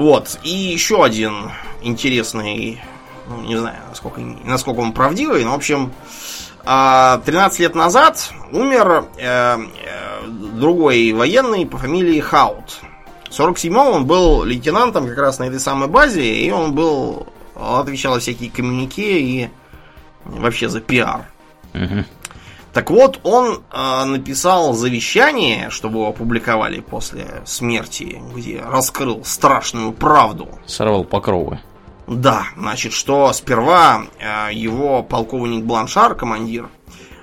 Speaker 2: Вот, и еще один интересный, ну, не знаю, насколько, насколько он правдивый, но, в общем, а, 13 лет назад умер э, э, другой военный по фамилии Хаут. В 47-м он был лейтенантом как раз на этой самой базе, и он был, отвечал за всякие коммюнике и вообще за пиар.
Speaker 1: Мгм.
Speaker 2: Так вот, он э, написал завещание, чтобы его опубликовали после смерти, где раскрыл страшную правду.
Speaker 1: Сорвал покровы.
Speaker 2: Да, значит, что сперва э, его полковник Бланшар, командир,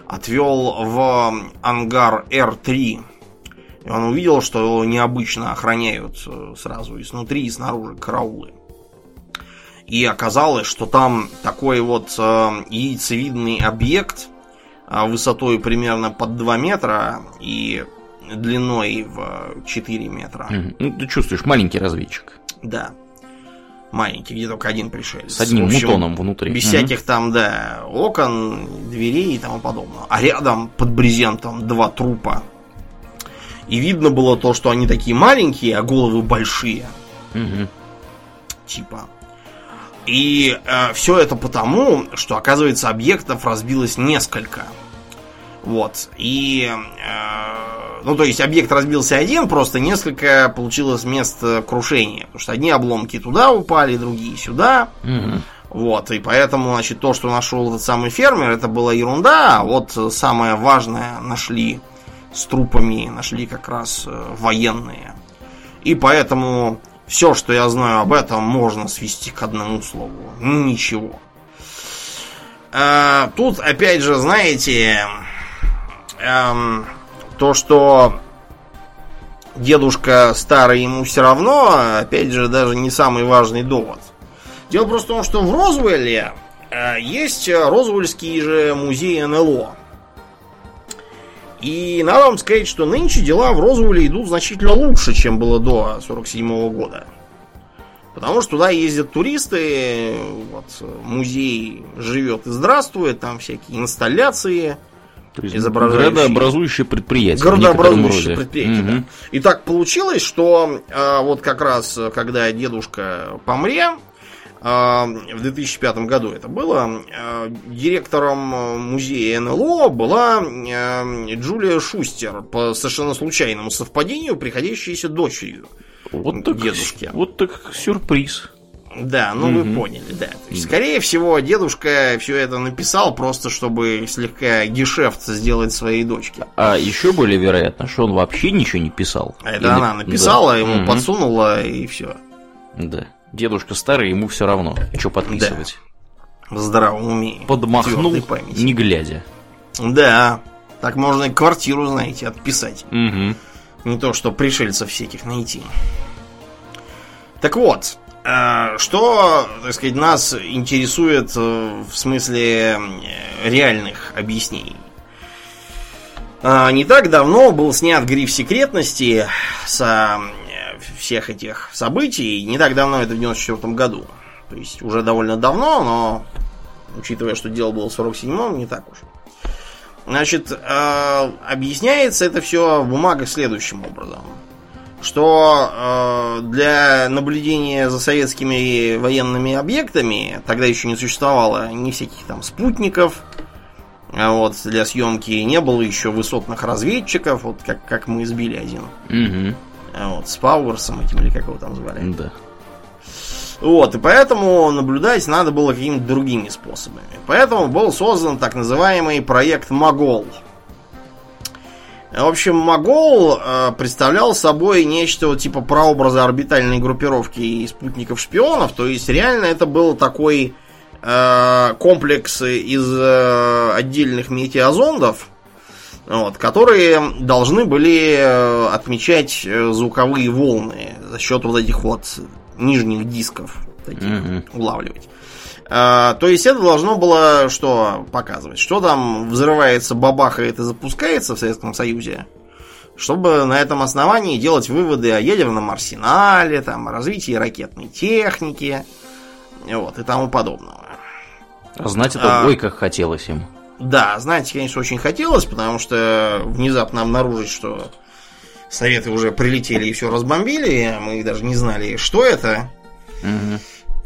Speaker 2: отвел в ангар Р-3. И он увидел, что его необычно охраняют э, сразу и снутри, и снаружи караулы. И оказалось, что там такой вот э, яйцевидный объект высотой примерно под 2 метра и длиной в 4 метра.
Speaker 1: Мгм. Ну, ты чувствуешь, маленький разведчик.
Speaker 2: Да. Маленький, где только один пришелец.
Speaker 1: С одним
Speaker 2: В общем,
Speaker 1: мутоном внутри.
Speaker 2: Без
Speaker 1: Мгм.
Speaker 2: всяких там, да, окон, дверей и тому подобного. А рядом под брезентом два трупа. И видно было то, что они такие маленькие, а головы большие.
Speaker 1: Мгм.
Speaker 2: Типа. И все это потому, что, оказывается, объектов разбилось несколько. Вот. И, э, ну, то есть объект разбился один, просто несколько получилось мест э, крушения. Потому что одни обломки туда упали, другие сюда. Вот, и поэтому, значит, то, что нашел этот самый фермер, это была ерунда, а вот э, самое важное нашли с трупами, нашли как раз э, военные. И поэтому все, что я знаю об этом, можно свести к одному слову. Ничего. А, тут, опять же, знаете, эм, то, что дедушка старый, ему все равно, опять же, даже не самый важный довод. Дело просто в том, что в Розвелле э, есть Розвельский же музей НЛО. И надо вам сказать, что нынче дела в Розвелле идут значительно лучше, чем было до 47 года. Потому что туда ездят туристы, вот, музей живет и здравствует, там всякие инсталляции,
Speaker 1: То есть
Speaker 2: изображающие-
Speaker 1: градообразующее предприятие.
Speaker 2: городообразующее предприятие. да.
Speaker 1: Мгм.
Speaker 2: И так получилось, что э, вот как раз, когда дедушка помре, в 2005 году это было, э, директором э, музея НЛО была э, Джулия Шустер, по совершенно случайному совпадению, приходящаяся дочерью.
Speaker 1: Вот так,
Speaker 2: Дедушке.
Speaker 1: Вот так сюрприз.
Speaker 2: Да, ну вы
Speaker 1: Мгм.
Speaker 2: поняли, да. То есть, скорее всего, дедушка все это написал просто, чтобы слегка гешефт сделать своей дочке.
Speaker 1: А еще более вероятно, что он вообще ничего не писал.
Speaker 2: А это
Speaker 1: Или-
Speaker 2: она написала,
Speaker 1: Да.
Speaker 2: ему
Speaker 1: Мгм.
Speaker 2: подсунула, и все.
Speaker 1: Да. Дедушка старый, ему все равно, что подписывать.
Speaker 2: В здравом уме.
Speaker 1: Подмахнул, не глядя.
Speaker 2: Да, так можно и квартиру, знаете, отписать.
Speaker 1: Мгм.
Speaker 2: Не то, что пришельцев всяких найти. Так вот, э, что, так сказать, нас интересует э, в смысле э, реальных объяснений. А, Не так давно был снят гриф секретности со всех этих событий. Не так давно, это в 94 году. То есть уже довольно давно, но учитывая, что дело было в 47-м, не так уж. Значит, э, объясняется это все в бумагах следующим образом. Что э, для наблюдения за советскими военными объектами тогда еще не существовало ни всяких там спутников, а вот для съемки не было еще высотных разведчиков, вот как, как мы избили один.
Speaker 1: Мгм.
Speaker 2: А Вот, с Пауэрсом этим или как его там звали.
Speaker 1: Да.
Speaker 2: Вот, и поэтому наблюдать надо было какими-то другими способами. Поэтому был создан так называемый проект Могол. В общем, Могол э, представлял собой нечто типа прообраза орбитальной группировки и спутников-шпионов. То есть, реально это был такой э, комплекс из э, отдельных метеозондов, вот, которые должны были э, отмечать э, звуковые волны за счет вот этих вот нижних дисков таких
Speaker 1: Мгм.
Speaker 2: улавливать. А, то есть это должно было что показывать? Что там взрывается, бабахает и запускается в Советском Союзе, чтобы на этом основании делать выводы о ядерном арсенале, там, о развитии ракетной техники вот, и тому подобного.
Speaker 1: А знать это,
Speaker 2: А.
Speaker 1: ой, как хотелось им.
Speaker 2: Да, знаете, конечно, очень хотелось, потому что внезапно обнаружить, что Советы уже прилетели и все разбомбили, а мы даже не знали, что это.
Speaker 1: Мгм.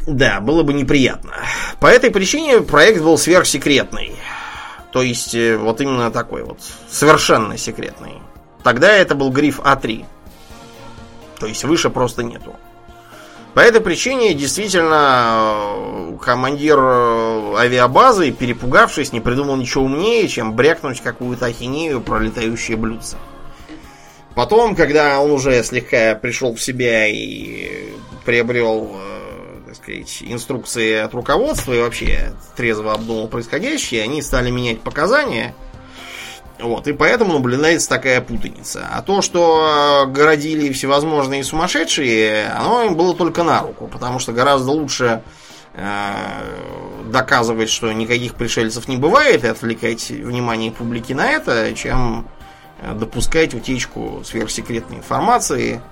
Speaker 2: Да, было бы неприятно. По этой причине проект был сверхсекретный. То есть, э, вот именно такой вот, совершенно секретный. Тогда это был гриф А3. То есть, выше просто нету. По этой причине, действительно, э, командир э, авиабазы, перепугавшись, не придумал ничего умнее, чем брякнуть какую-то ахинею про летающие блюдца. Потом, когда он уже слегка пришел в себя и приобрел, э, так сказать, инструкции от руководства и вообще трезво обдумал происходящее, они стали менять показания. Вот, и поэтому наблюдается такая путаница. А то, что э, городили всевозможные сумасшедшие, оно им было только на руку, потому что гораздо лучше э, доказывать, что никаких пришельцев не бывает, и отвлекать внимание публики на это, чем э, допускать утечку сверхсекретной информации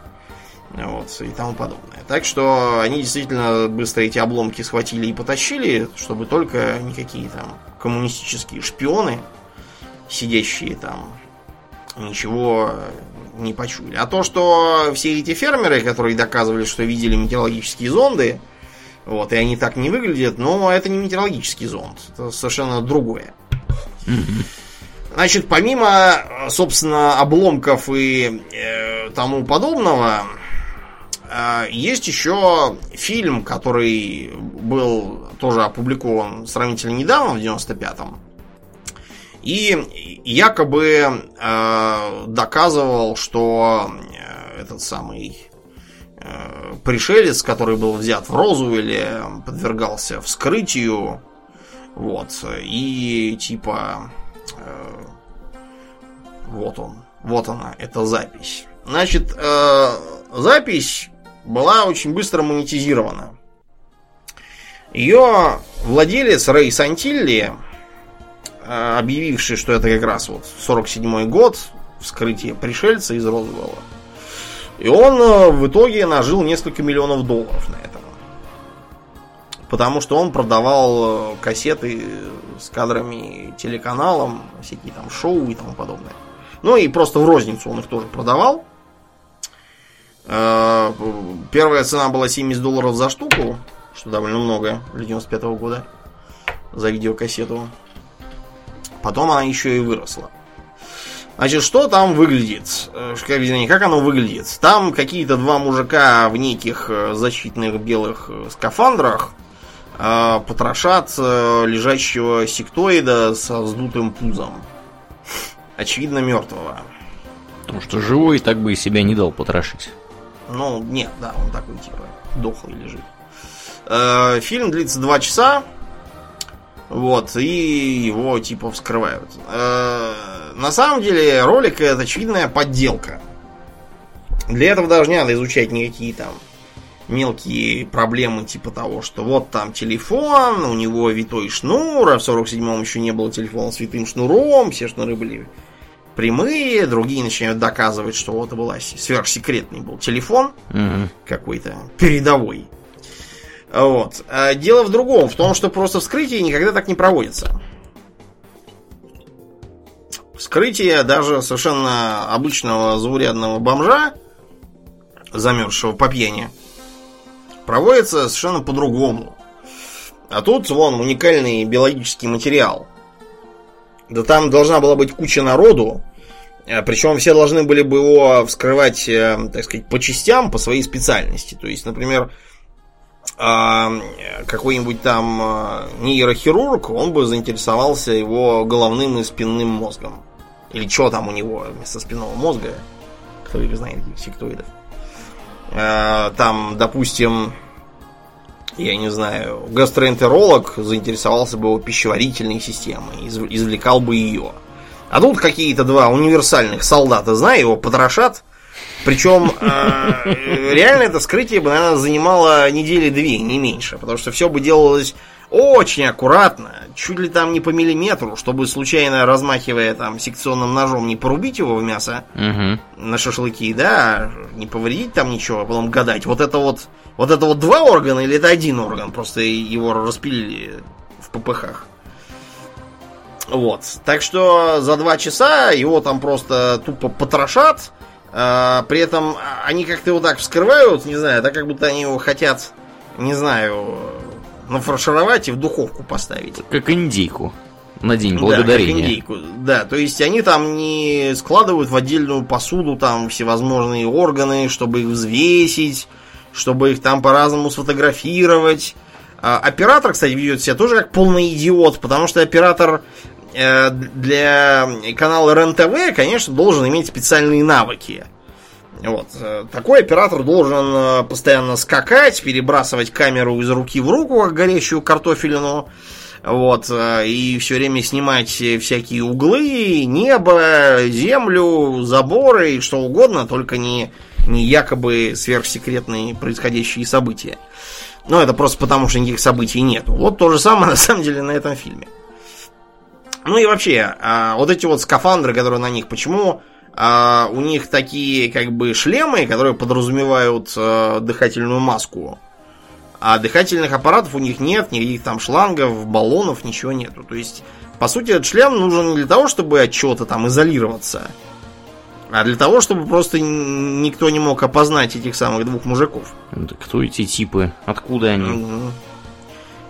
Speaker 2: вот, и тому подобное. Так что они действительно быстро эти обломки схватили и потащили, чтобы только никакие там коммунистические шпионы, сидящие там, ничего не почуяли. А то, что все эти фермеры, которые доказывали, что видели метеорологические зонды, вот, и они так не выглядят, но это не метеорологический зонд, это совершенно другое. Значит, помимо, собственно, обломков и э, тому подобного, э, есть еще фильм, который был тоже опубликован сравнительно недавно, в 95-м. И якобы э, доказывал, что э, этот самый э, пришелец, который был взят в Розуэле, подвергался вскрытию. Вот. И типа э, вот он. Вот она, эта запись. Значит, э, запись была очень быстро монетизирована. Ее владелец Рэй Сантилли, объявивший, что это как раз вот 47 год, вскрытие пришельца из Розуэлла, и он э, в итоге нажил несколько миллионов долларов на этом. потому что он продавал э, кассеты с кадрами телеканалом, всякие там шоу и тому подобное. Ну и просто в розницу он их тоже продавал. Э, первая цена была 70 долларов за штуку, что довольно много для 95 -го года за видеокассету. Потом она еще и выросла. Значит, что там выглядит? Э, как оно выглядит? Там какие-то два мужика в неких э, защитных белых скафандрах потрошат лежащего сектоида со вздутым пузом. Очевидно, мертвого.
Speaker 1: Потому что живой так бы и себя не дал потрошить.
Speaker 2: Ну, нет, да, он такой, типа, дохлый лежит. Э, фильм длится два часа. Вот, и его, типа, вскрывают. Э, на самом деле, ролик это очевидная подделка. Для этого даже не надо изучать никакие там мелкие проблемы типа того, что вот там телефон, у него витой шнур, а в 47-м еще не было телефона с витым шнуром, все шнуры были прямые, другие начинают доказывать, что вот это был сверхсекретный был телефон угу. какой-то передовой. Вот. А дело в другом, в том, что просто вскрытие никогда так не проводится. Вскрытие даже совершенно обычного заурядного бомжа, замерзшего по пьяни, проводится совершенно по-другому. А тут, вон, уникальный биологический материал. Да там должна была быть куча народу, э, причем все должны были бы его вскрывать, э, так сказать, по частям, по своей специальности. То есть, например, а, какой-нибудь там э, нейрохирург, он бы заинтересовался его головным и спинным мозгом. Или что там у него вместо спинного мозга, кто их знает, этих сектоидов. Там, допустим, я не знаю, гастроэнтеролог заинтересовался бы его пищеварительной системой, извлекал бы ее. А тут какие-то два универсальных солдата, знаю, его потрошат. Причем э, реально это скрытие бы, наверное, занимало недели две, не меньше. Потому что все бы делалось очень аккуратно, чуть ли там не по миллиметру, чтобы случайно размахивая там секционным ножом не порубить его в мясо угу. на шашлыки, да, не повредить там ничего, а потом гадать, вот это вот, вот это вот два органа или это один орган, просто его распилили в ППХ. Вот. Так что за два часа его там просто тупо потрошат. А, при этом они как-то его так вскрывают, не знаю, да как будто они его хотят, не знаю, нафаршировать и в духовку поставить.
Speaker 1: Как индейку на день благодарения. Да, как индейку.
Speaker 2: Да, то есть они там не складывают в отдельную посуду там всевозможные органы, чтобы их взвесить, чтобы их там по-разному сфотографировать. А, оператор, кстати, ведет себя тоже как полный идиот, потому что оператор для канала РЕН-ТВ, конечно, должен иметь специальные навыки. Вот. Э, такой оператор должен э, постоянно скакать, перебрасывать камеру из руки в руку, как горящую картофелину. Вот, э, и все время снимать всякие углы, небо, землю, заборы и что угодно, только не, не якобы сверхсекретные происходящие события. Но это просто потому, что никаких событий нет. Вот то же самое на самом деле на этом фильме. Ну и вообще, а, вот эти вот скафандры, которые на них, почему а, у них такие как бы шлемы, которые подразумевают а, дыхательную маску. А дыхательных аппаратов у них нет, никаких там шлангов, баллонов, ничего нету. То есть, по сути, этот шлем нужен не для того, чтобы от чего-то там изолироваться, а для того, чтобы просто никто не мог опознать этих самых двух мужиков.
Speaker 1: Да кто эти типы? Откуда они?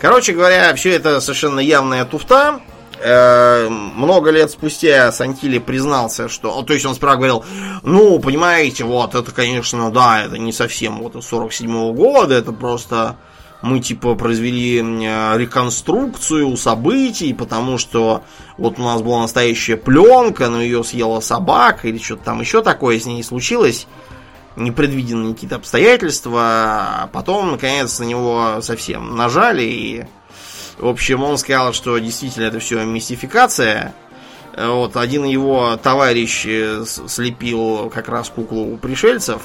Speaker 2: Короче говоря, все это совершенно явная туфта. Э, много лет спустя Сантили признался, что... То есть он справа говорил, ну, понимаете, вот, это, конечно, да, это не совсем вот из 47 -го года, это просто мы типа произвели реконструкцию событий, потому что вот у нас была настоящая пленка, но ее съела собака или что-то там еще такое с ней случилось, непредвиденные какие-то обстоятельства, а потом, наконец, на него совсем нажали и в общем, он сказал, что действительно это все мистификация. Вот, один его товарищ э, слепил как раз куклу пришельцев.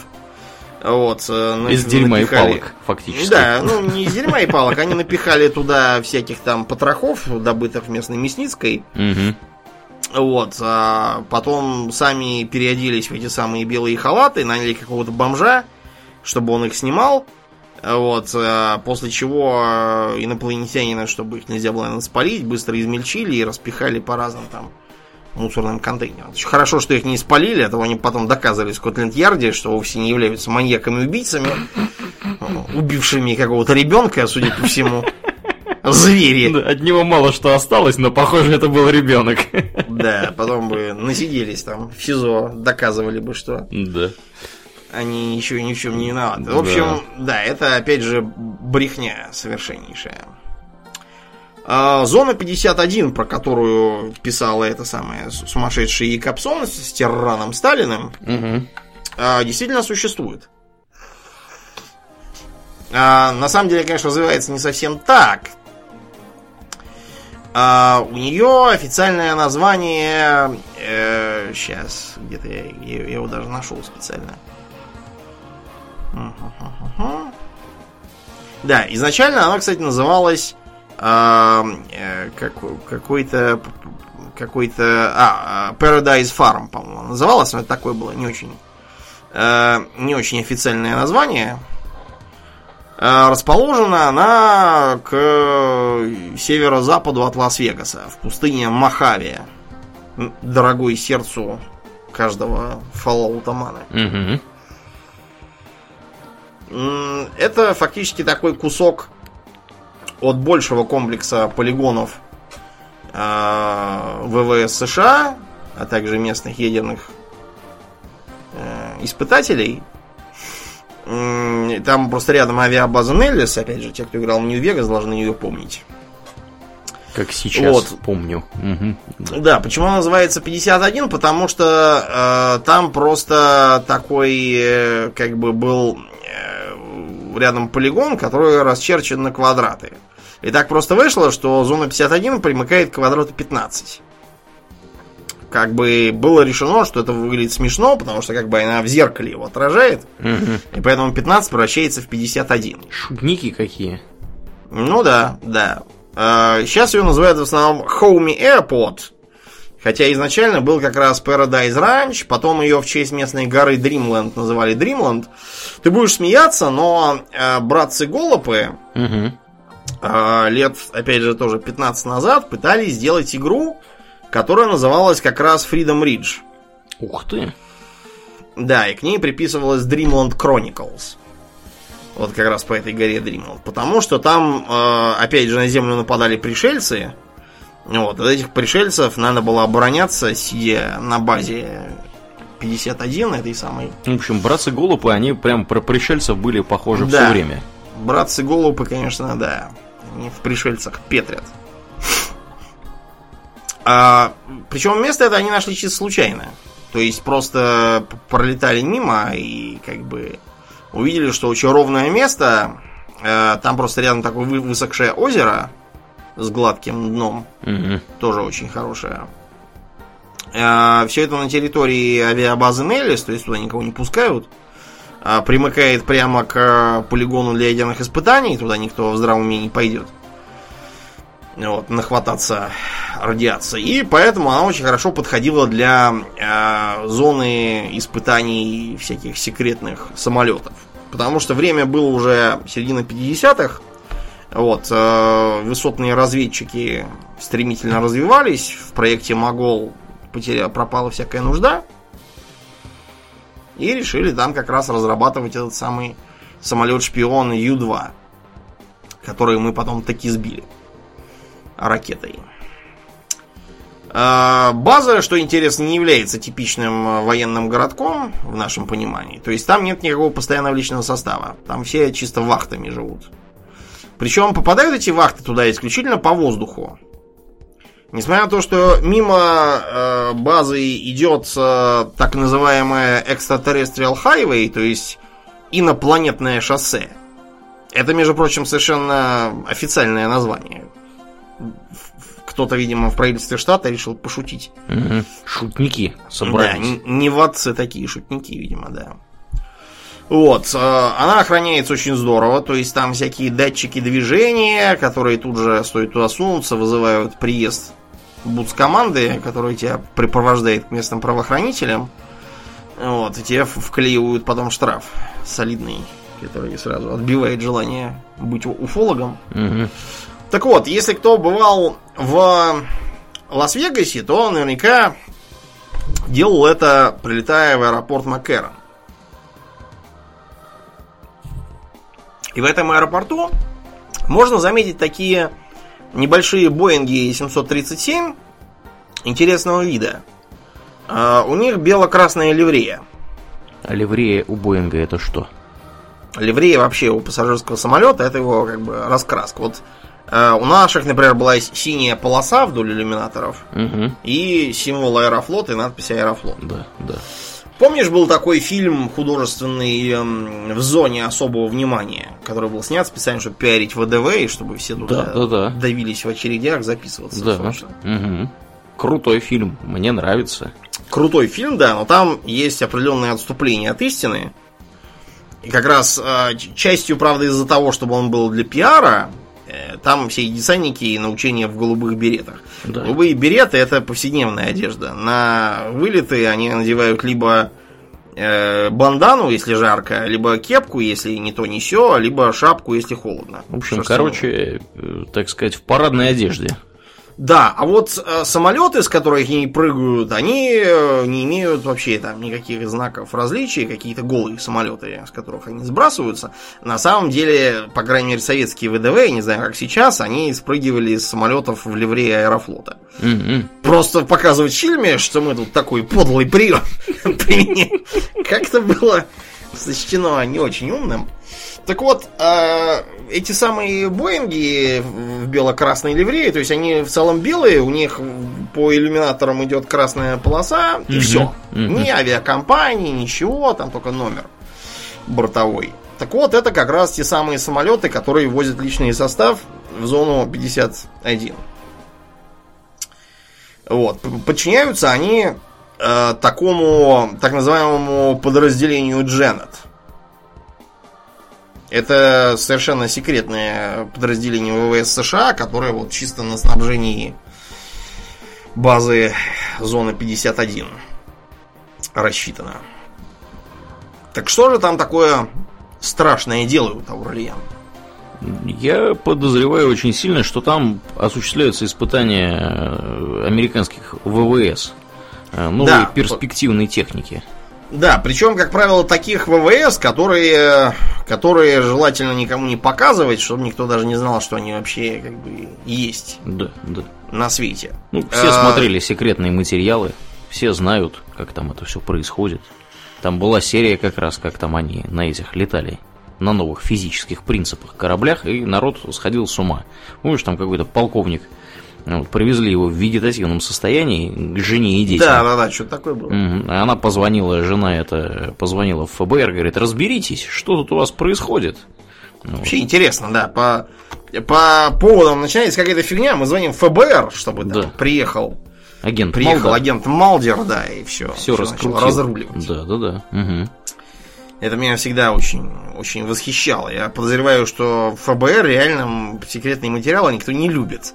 Speaker 2: Вот,
Speaker 1: э, из дерьма напихали... и палок, фактически.
Speaker 2: Да, ну не из дерьма и палок, они напихали туда всяких там потрохов, добытых местной мясницкой. Угу. Вот, а потом сами переоделись в эти самые белые халаты, наняли какого-то бомжа, чтобы он их снимал. Вот, э, после чего э, инопланетянина, чтобы их нельзя было спалить, быстро измельчили и распихали по разным там мусорным контейнерам. Хорошо, что их не спалили, а то они потом доказывали в Скотленд-Ярде, что вовсе не являются маньяками-убийцами, убившими какого-то ребенка, судя по всему. Звери.
Speaker 1: Да, от него мало что осталось, но похоже, это был ребенок.
Speaker 2: Да, потом бы насиделись там в СИЗО, доказывали бы, что
Speaker 1: Да.
Speaker 2: Они еще ни в чем не виноваты. В общем, да, это опять же брехня совершеннейшая. А, Зона 51, про которую писала эта самая сумасшедшая Якобсон с тираном Сталиным, а, действительно существует. А, на самом деле, конечно, развивается не совсем так. У нее официальное название... сейчас, где-то я, я- его даже нашел специально. Мгм. Да, изначально она, кстати, называлась э, как- какой-то какой-то а, а, Paradise Farm, по-моему, называлась, но это такое было не очень э, не очень официальное название. Э, Расположена она к северо-западу от Лас-Вегаса, в пустыне Мохаве, м, дорогой сердцу каждого фоллоутомана.
Speaker 1: Мгм.
Speaker 2: Это фактически такой кусок от большего комплекса полигонов э, ВВС США, а также местных ядерных э, испытателей. Там просто рядом авиабаза Неллис, опять же, те, кто играл в Нью-Вегас, должны ее помнить.
Speaker 1: Как сейчас
Speaker 2: Вот.
Speaker 1: помню. Да.
Speaker 2: Да, почему она называется 51? Потому что э, там просто такой, э, как бы, был э, рядом полигон, который расчерчен на квадраты. И так просто вышло, что зона 51 примыкает к квадрату 15. Как бы было решено, что это выглядит смешно, потому что как бы она в зеркале его отражает, и поэтому 15 превращается в 51.
Speaker 1: Шутники какие.
Speaker 2: Ну да, да. сейчас ее называют в основном Homey Airport. Хотя изначально был как раз Paradise Ranch, потом ее в честь местной горы Dreamland называли Dreamland. Ты будешь смеяться, но э, братцы Голопы
Speaker 1: Мгм.
Speaker 2: э, лет, опять же, тоже 15 назад пытались сделать игру, которая называлась как раз Freedom Ridge.
Speaker 1: Ух ты.
Speaker 2: Да, и к ней приписывалась Dreamland Chronicles. Вот как раз по этой горе Dreamland. Потому что там, э, опять же, на Землю нападали пришельцы. Вот, от этих пришельцев надо было обороняться, сидя на базе 51 этой самой.
Speaker 1: В общем, братцы Голубы, они прям про пришельцев были похожи
Speaker 2: Да.
Speaker 1: все время.
Speaker 2: Братцы голубы, конечно, да. Они в пришельцах петрят. А, причем место это они нашли чисто случайно. То есть просто пролетали мимо и как бы увидели, что очень ровное место. Э, Там просто рядом такое вы- высохшее озеро с гладким дном.
Speaker 1: Мгм.
Speaker 2: Тоже очень хорошее. Все это на территории авиабазы Неллис, то есть туда никого не пускают. А, Примыкает прямо к э, полигону для ядерных испытаний, туда никто в здравом уме не пойдет. Вот, нахвататься радиации. И поэтому она очень хорошо подходила для э, зоны испытаний всяких секретных самолетов. Потому что время было уже середина 50-х. Вот, э, высотные разведчики стремительно развивались. В проекте Могол потеря, пропала всякая нужда. И решили там как раз разрабатывать этот самый самолет-шпион Ю-2. Который мы потом таки сбили ракетой. А, База, что интересно, не является типичным э, военным городком в нашем понимании. То есть там нет никакого постоянного личного состава. Там все чисто вахтами живут. Причем попадают эти вахты туда исключительно по воздуху. Несмотря на то, что мимо э, базы идет э, так называемое extraterrestrial highway, то есть инопланетное шоссе. Это, между прочим, совершенно официальное название. Кто-то, видимо, в правительстве штата решил пошутить.
Speaker 1: Шутники
Speaker 2: Да,
Speaker 1: собрались.
Speaker 2: н- не ватцы такие шутники, видимо, да. Вот, э, она охраняется очень здорово, то есть там всякие датчики движения, которые тут же, стоит туда сунуться, вызывают приезд бутс-команды, которая тебя припровождает к местным правоохранителям. Вот, и тебе вклеивают потом штраф солидный который сразу отбивает желание быть уфологом.
Speaker 1: Мгм.
Speaker 2: Так вот, если кто бывал в Лас-Вегасе, то наверняка делал это, прилетая в аэропорт Маккерон. И в этом аэропорту можно заметить такие небольшие Боинги 737 интересного вида. А, У них бело-красная ливрея.
Speaker 1: А ливрея у Боинга это что?
Speaker 2: Ливрея вообще у пассажирского самолета это его как бы раскраска. Вот э, у наших, например, была синяя полоса вдоль иллюминаторов
Speaker 1: Угу.
Speaker 2: и символ Аэрофлот и надпись Аэрофлот.
Speaker 1: Да, да.
Speaker 2: Помнишь, был такой фильм художественный эм, в зоне особого внимания, который был снят специально, чтобы пиарить ВДВ и чтобы все туда
Speaker 1: Да, да, да.
Speaker 2: давились в очередях записываться.
Speaker 1: Да.
Speaker 2: собственно.
Speaker 1: Мгм. Крутой фильм, мне нравится.
Speaker 2: Крутой фильм, да, но там есть определенное отступление от истины. И как раз э, частью, правда, из-за того, чтобы он был для пиара, э, там все десантники и научения в голубых беретах.
Speaker 1: Да.
Speaker 2: Голубые береты это повседневная одежда. На вылеты они надевают либо э, бандану, если жарко, либо кепку, если не то не сё, либо шапку, если холодно.
Speaker 1: В общем,
Speaker 2: Шерстяную.
Speaker 1: короче, э, так сказать, в парадной одежде.
Speaker 2: Да, а вот э, самолеты, с которых они прыгают, они э, не имеют вообще там никаких знаков различия, какие-то голые самолеты, с которых они сбрасываются. На самом деле, по крайней мере, советские ВДВ, я не знаю, как сейчас, они спрыгивали с самолетов в ливрее аэрофлота.
Speaker 1: Мгм.
Speaker 2: Просто показывать в фильме, что мы тут такой подлый прием применяем, как-то было сочтено не очень умным. Так вот, э, эти самые Боинги в бело-красной ливреи, то есть они в целом белые, у них по иллюминаторам идет красная полоса, и все. Ни авиакомпании, ничего, там только номер бортовой. Так вот, это как раз те самые самолеты, которые возят личный состав в зону 51. Вот. Подчиняются они э, такому, так называемому подразделению Дженнет. Это совершенно секретное подразделение ВВС США, которое вот чисто на снабжении базы зоны 51 рассчитано. Так что же там такое страшное делают, Аурлиен?
Speaker 1: Я подозреваю очень сильно, что там осуществляются испытания э, американских ВВС. э, Новой
Speaker 2: Да.
Speaker 1: перспективной техники.
Speaker 2: Да, причем, как правило, таких ВВС, которые, которые желательно никому не показывать, чтобы никто даже не знал, что они вообще как бы есть
Speaker 1: Да, да.
Speaker 2: на свете.
Speaker 1: Ну, все
Speaker 2: А,
Speaker 1: смотрели секретные материалы, все знают, как там это все происходит. Там была серия как раз, как там они на этих летали на новых физических принципах кораблях, и народ сходил с ума. Помнишь, там какой-то полковник, вот, привезли его в вегетативном состоянии к жене и детям.
Speaker 2: Да, да, да, что-то такое было.
Speaker 1: А Она позвонила, жена это позвонила в ФБР, говорит, разберитесь, что тут у вас происходит. Ну,
Speaker 2: Вообще интересно, да, по, по поводам начинается какая-то фигня, мы звоним в ФБР, чтобы там
Speaker 1: Да.
Speaker 2: приехал,
Speaker 1: агент
Speaker 2: приехал
Speaker 1: Малдер
Speaker 2: агент Малдер, да, и все.
Speaker 1: все раскрутил.
Speaker 2: разруливать.
Speaker 1: Да, да, да. Мгм.
Speaker 2: Это меня всегда очень, очень восхищало. Я подозреваю, что ФБР реально секретные материалы никто не любит.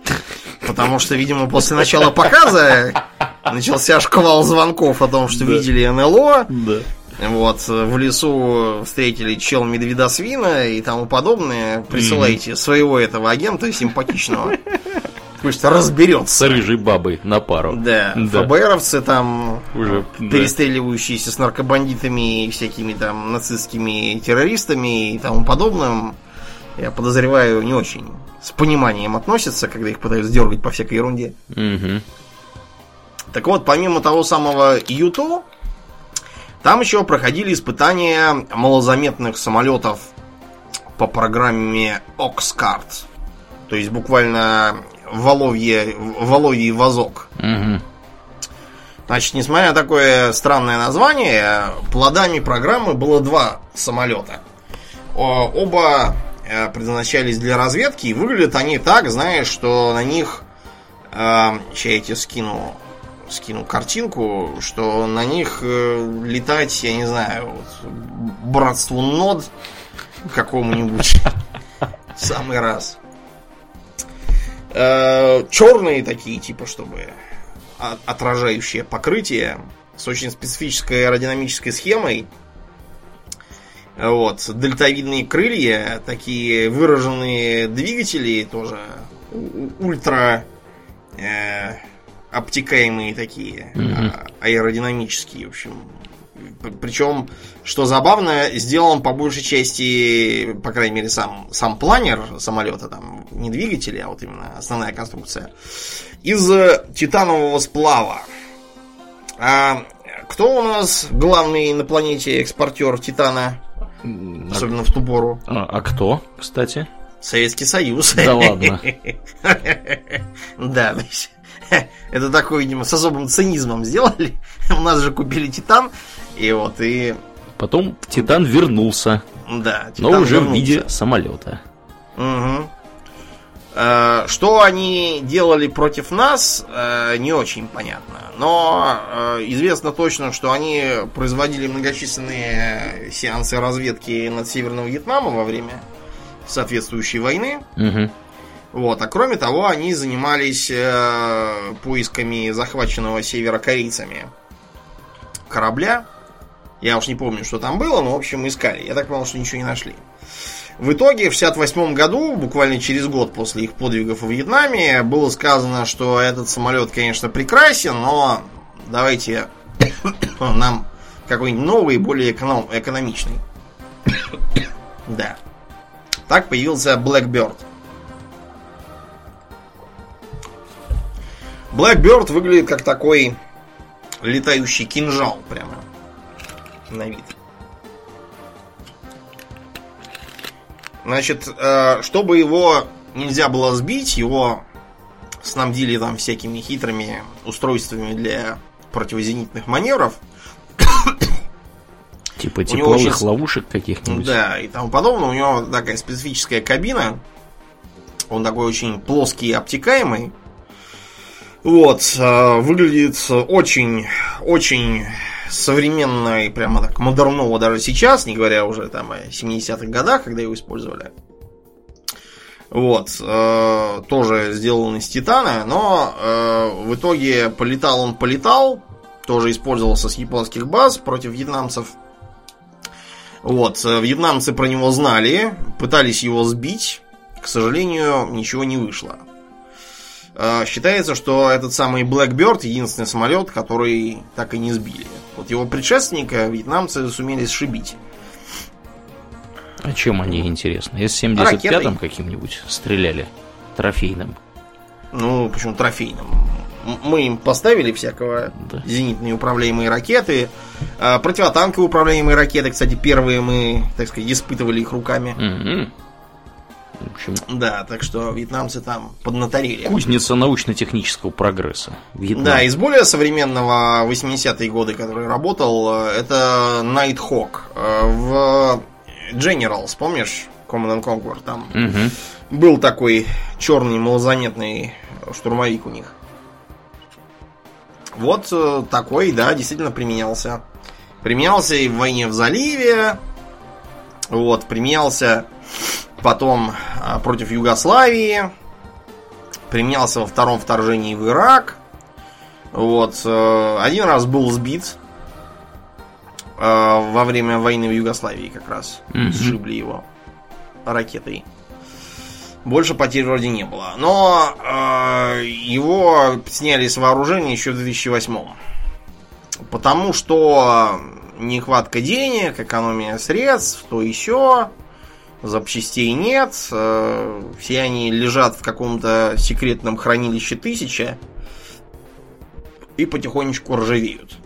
Speaker 2: Потому что, видимо, после начала показа начался шквал звонков о том, что
Speaker 1: Да.
Speaker 2: видели НЛО.
Speaker 1: Да.
Speaker 2: Вот, в лесу встретили чел медведосвина и тому подобное. Присылайте своего этого агента симпатичного. Пусть разберется.
Speaker 1: С рыжей бабой на пару.
Speaker 2: Да,
Speaker 1: Да.
Speaker 2: ФБРовцы там
Speaker 1: Уже, да.
Speaker 2: перестреливающиеся с наркобандитами и всякими там нацистскими террористами и тому подобным, я подозреваю, не очень с пониманием относятся, когда их пытаются дергать по всякой ерунде.
Speaker 1: Мгм.
Speaker 2: Так вот, помимо того самого Юту, там еще проходили испытания малозаметных самолетов по программе Oxcart. То есть буквально воловье, воловий вазок. Значит, несмотря на такое странное название, плодами программы было два самолета. Оба э, предназначались для разведки, и выглядят они так, знаешь, что на них... сейчас я тебе скину, скину картинку, что на них э, летать, я не знаю, вот, братству нод какому-нибудь самый раз. Э, черные такие, типа, чтобы отражающее покрытие с очень специфической аэродинамической схемой. Вот, дельтовидные крылья, такие выраженные двигатели, тоже ультра э, обтекаемые такие, а- аэродинамические, в общем. Причем, что забавно, сделан по большей части, по крайней мере, сам, сам планер самолета, там, не двигатели, а вот именно основная конструкция, из э, титанового сплава. А кто у нас главный на планете экспортер титана,
Speaker 1: А,
Speaker 2: особенно в ту пору?
Speaker 1: а- а кто, кстати?
Speaker 2: Советский Союз.
Speaker 1: Да ладно.
Speaker 2: Да, это такой, видимо, с особым цинизмом сделали. У нас же купили Титан, и вот, и
Speaker 1: Потом Титан вернулся,
Speaker 2: да,
Speaker 1: но
Speaker 2: Титан
Speaker 1: уже в
Speaker 2: вернулся.
Speaker 1: виде самолета.
Speaker 2: Э, Что они делали против нас, э, не очень понятно. Но э, известно точно, что они производили многочисленные сеансы разведки над Северным Вьетнамом во время соответствующей войны.
Speaker 1: Мгм.
Speaker 2: Вот, а кроме того, они занимались поисками захваченного северокорейцами корабля. Я уж не помню, что там было, но, в общем, искали. Я так понял, что ничего не нашли. В итоге, в 68 году, буквально через год после их подвигов в Вьетнаме, было сказано, что этот самолет, конечно, прекрасен, но давайте нам какой-нибудь новый, более эконом- экономичный. Да. Так появился Blackbird. Blackbird выглядит как такой летающий кинжал прямо на вид. Значит, э, чтобы его нельзя было сбить, его снабдили там всякими хитрыми устройствами для противозенитных маневров.
Speaker 1: Типа тепловых
Speaker 2: очень-
Speaker 1: ловушек каких-нибудь.
Speaker 2: Да, и тому подобное. У него такая специфическая кабина. Он такой очень плоский и обтекаемый. Вот, э, выглядит очень, очень современно и прямо так модерново даже сейчас, не говоря уже там о 70-х годах, когда его использовали. Вот, э, тоже сделан из титана, но э, в итоге полетал он полетал, тоже использовался с японских баз против вьетнамцев. Вот, э, вьетнамцы про него знали, пытались его сбить, к сожалению, ничего не вышло. Э, Считается, что этот самый Blackbird единственный самолет, который так и не сбили. Вот его предшественника вьетнамцы сумели сшибить.
Speaker 1: А чем они интересны? Если в 75-м
Speaker 2: Ракетой.
Speaker 1: каким-нибудь стреляли трофейным.
Speaker 2: Ну, почему трофейным? Мы им поставили всякого
Speaker 1: Да.
Speaker 2: зенитные управляемые ракеты. э, Противотанковые управляемые ракеты, кстати, первые мы, так сказать, испытывали их руками.
Speaker 1: Мгм. В общем,
Speaker 2: Да, так что вьетнамцы там поднаторели.
Speaker 1: кузница научно-технического прогресса. Вьетнам.
Speaker 2: Да, из более современного 80-е годы, который работал, э, это Nighthawk. Э, В Generals, помнишь? Command and Conquer, там
Speaker 1: Мгм.
Speaker 2: был такой черный малозаметный штурмовик у них. Вот э, такой, да, действительно применялся. Применялся и в войне в заливе. Вот, применялся потом а, против Югославии. Применялся во втором вторжении в Ирак. Вот, э, один раз был сбит э, во время войны в Югославии как раз. Сшибли его ракетой. Больше потерь вроде не было. Но э, его сняли с вооружения еще в 2008 Потому что нехватка денег, экономия средств, то еще, запчастей нет, э, все они лежат в каком-то секретном хранилище тысяча и потихонечку ржавеют.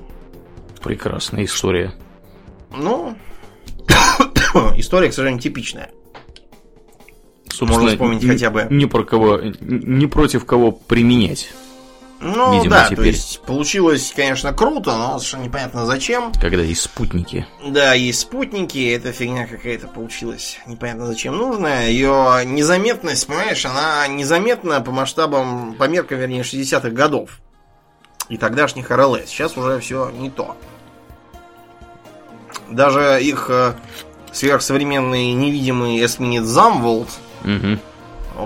Speaker 1: Прекрасная история.
Speaker 2: Ну, история, к сожалению, типичная.
Speaker 1: Собственно,
Speaker 2: Можно вспомнить
Speaker 1: ни-
Speaker 2: хотя бы.
Speaker 1: Ни про кого, ни против кого применять,
Speaker 2: Ну
Speaker 1: Видимо,
Speaker 2: да, то
Speaker 1: теперь.
Speaker 2: есть получилось, конечно, круто, но совершенно непонятно зачем.
Speaker 1: когда есть спутники.
Speaker 2: Да, есть спутники, эта фигня какая-то получилась. Непонятно зачем нужная. Ее незаметность, понимаешь, она незаметна по масштабам, по меркам, вернее, 60-х годов. И тогдашних РЛС. Сейчас уже все не то. Даже их э, сверхсовременный невидимый эсминец Замволт,
Speaker 1: Мгм.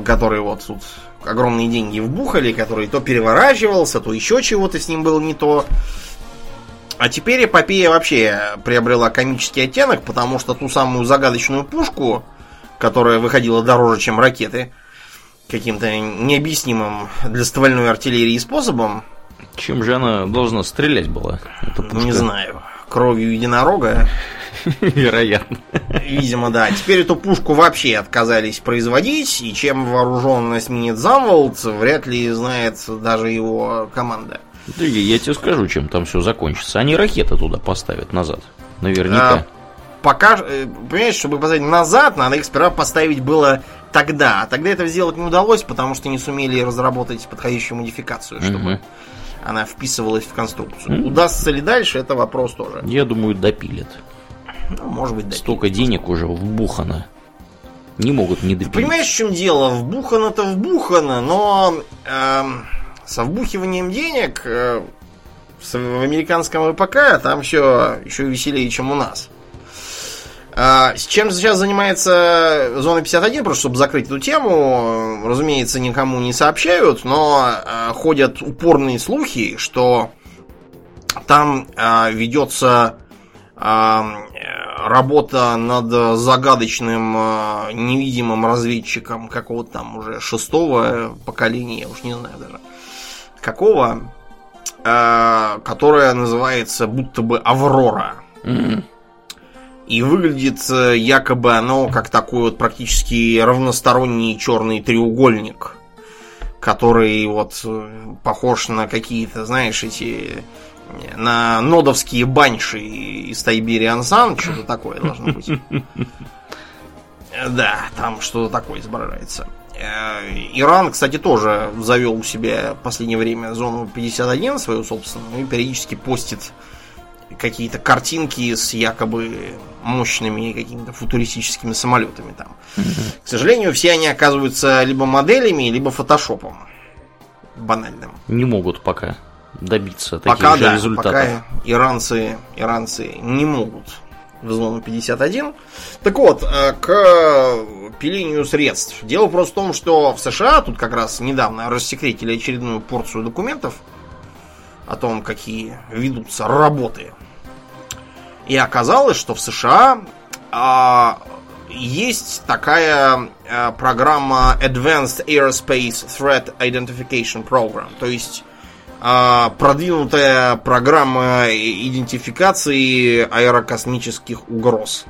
Speaker 2: который вот тут огромные деньги вбухали, который то переворачивался, то еще чего-то с ним было не то. А теперь эпопея вообще приобрела комический оттенок, потому что ту самую загадочную пушку, которая выходила дороже, чем ракеты, каким-то необъяснимым для ствольной артиллерии способом.
Speaker 1: Чем же она должна стрелять была?
Speaker 2: Не знаю. Кровью единорога.
Speaker 1: Вероятно.
Speaker 2: Видимо, да. Теперь эту пушку вообще отказались производить, и чем вооружен эсминец Замволд, вряд ли знает даже его команда.
Speaker 1: Да я тебе скажу, чем там все закончится. Они ракеты туда поставят назад. Наверняка. А,
Speaker 2: пока, э, понимаешь, чтобы поставить назад, надо их сперва поставить было тогда. А тогда это сделать не удалось, потому что не сумели разработать подходящую модификацию, чтобы угу. Она вписывалась в конструкцию. Угу. Удастся ли дальше, это вопрос тоже.
Speaker 1: Я думаю, допилят.
Speaker 2: Ну, может быть, допилят.
Speaker 1: Столько денег уже вбухано. Не могут не допилить.
Speaker 2: Ты понимаешь, в чем дело? Вбухано-то вбухано, но... Эм со вбухиванием денег э, в американском ВПК там все еще веселее, чем у нас. А, с чем сейчас занимается Зона 51, просто чтобы закрыть эту тему, разумеется, никому не сообщают, но э, ходят упорные слухи, что там э, ведется работа над загадочным невидимым разведчиком какого-то там уже шестого поколения, я уж не знаю даже какого, которая называется будто бы Аврора. Mm-hmm. И выглядит э, якобы оно как такой вот практически равносторонний черный треугольник, который вот э, похож на какие-то, знаешь, эти на нодовские банши из Тайбериан Сан, что-то такое должно быть. Да, там что-то такое изображается. Э, Иран, кстати, тоже завел у себя в последнее время зону 51 свою собственную и периодически постит какие-то картинки с якобы мощными какими-то футуристическими самолетами там. Mm-hmm. К сожалению, все они оказываются либо моделями, либо фотошопом. Банальным.
Speaker 1: Не могут пока добиться таких пока, же да, результатов. Пока
Speaker 2: иранцы, иранцы не могут в зону 51. Так вот, э, к пилению средств. Дело просто в том, что в США тут как раз недавно рассекретили очередную порцию документов о том, какие ведутся работы. И оказалось, что в США а, есть такая а, программа Advanced Aerospace Threat Identification Program. То есть а, продвинутая программа идентификации аэрокосмических угроз.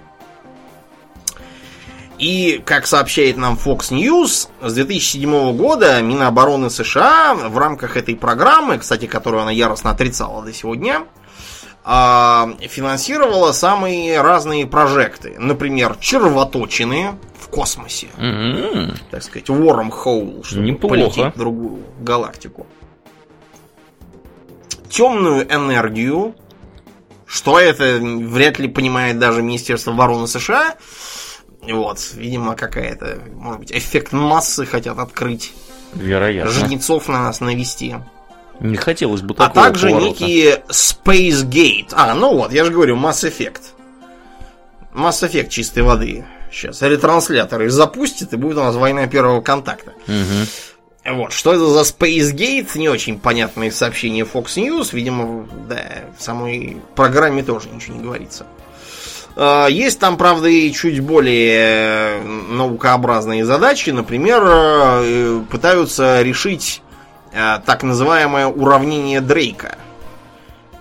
Speaker 2: И, как сообщает нам Fox News, с 2007 года Минобороны США в рамках этой программы, кстати, которую она яростно отрицала до сегодня, а, финансировала самые разные прожекты. Например, червоточины в космосе. Mm-hmm. Так сказать, wormhole, чтобы Неплохо. полететь в другую галактику темную энергию, что это вряд ли понимает даже Министерство обороны США. Вот, видимо, какая-то, может быть, эффект массы хотят открыть.
Speaker 1: Вероятно.
Speaker 2: Жнецов на нас навести.
Speaker 1: Не хотелось бы
Speaker 2: такого А также поворота. некие Space Gate. А, ну вот, я же говорю, Mass Effect. Mass Effect чистой воды. Сейчас ретрансляторы запустит, и будет у нас война первого контакта. Угу. Вот, что это за Space Gate, не очень понятное сообщение Fox News, видимо, да, в самой программе тоже ничего не говорится. А, есть там, правда, и чуть более наукообразные задачи. Например, э, пытаются решить э, так называемое уравнение Дрейка.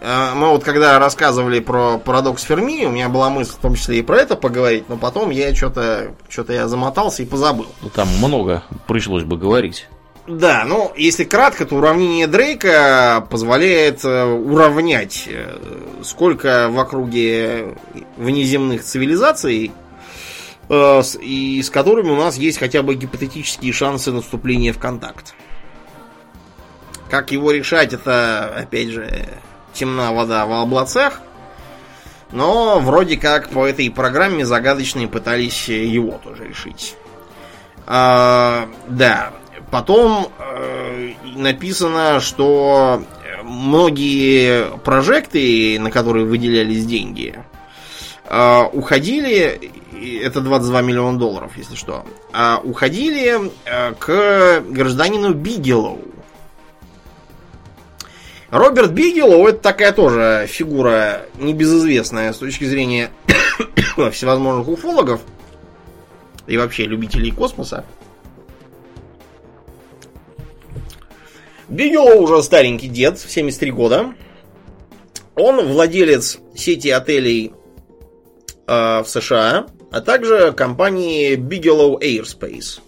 Speaker 2: Э, мы вот когда рассказывали про парадокс Ферми, у меня была мысль в том числе и про это поговорить, но потом я что-то что-то я замотался и позабыл.
Speaker 1: Ну, там много пришлось бы говорить.
Speaker 2: Да, ну, если кратко, то уравнение Дрейка позволяет э, уравнять, э, сколько в округе внеземных цивилизаций, э, и с которыми у нас есть хотя бы гипотетические шансы наступления в контакт. Как его решать, это, опять же, темна вода в облацах. Но вроде как по этой программе загадочные пытались его тоже решить. А, да, Потом э, написано, что многие прожекты, на которые выделялись деньги, э, уходили, это 22 миллиона долларов, если что, э, уходили э, к гражданину Бигелоу. Роберт Бигелоу это такая тоже фигура небезызвестная с точки зрения всевозможных уфологов и вообще любителей космоса. Бигелоу уже старенький дед, 73 года. Он владелец сети отелей э, в США, а также компании Bigelow Airspace.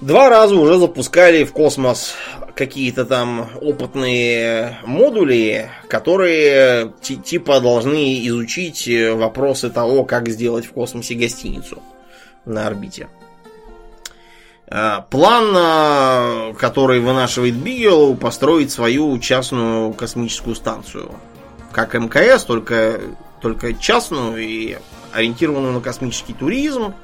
Speaker 2: Два раза уже запускали в космос какие-то там опытные модули, которые типа должны изучить вопросы того, как сделать в космосе гостиницу на орбите. А, план, а, который вынашивает Бигелоу, построить свою частную космическую станцию. Как МКС, только, только частную и ориентированную на космический туризм.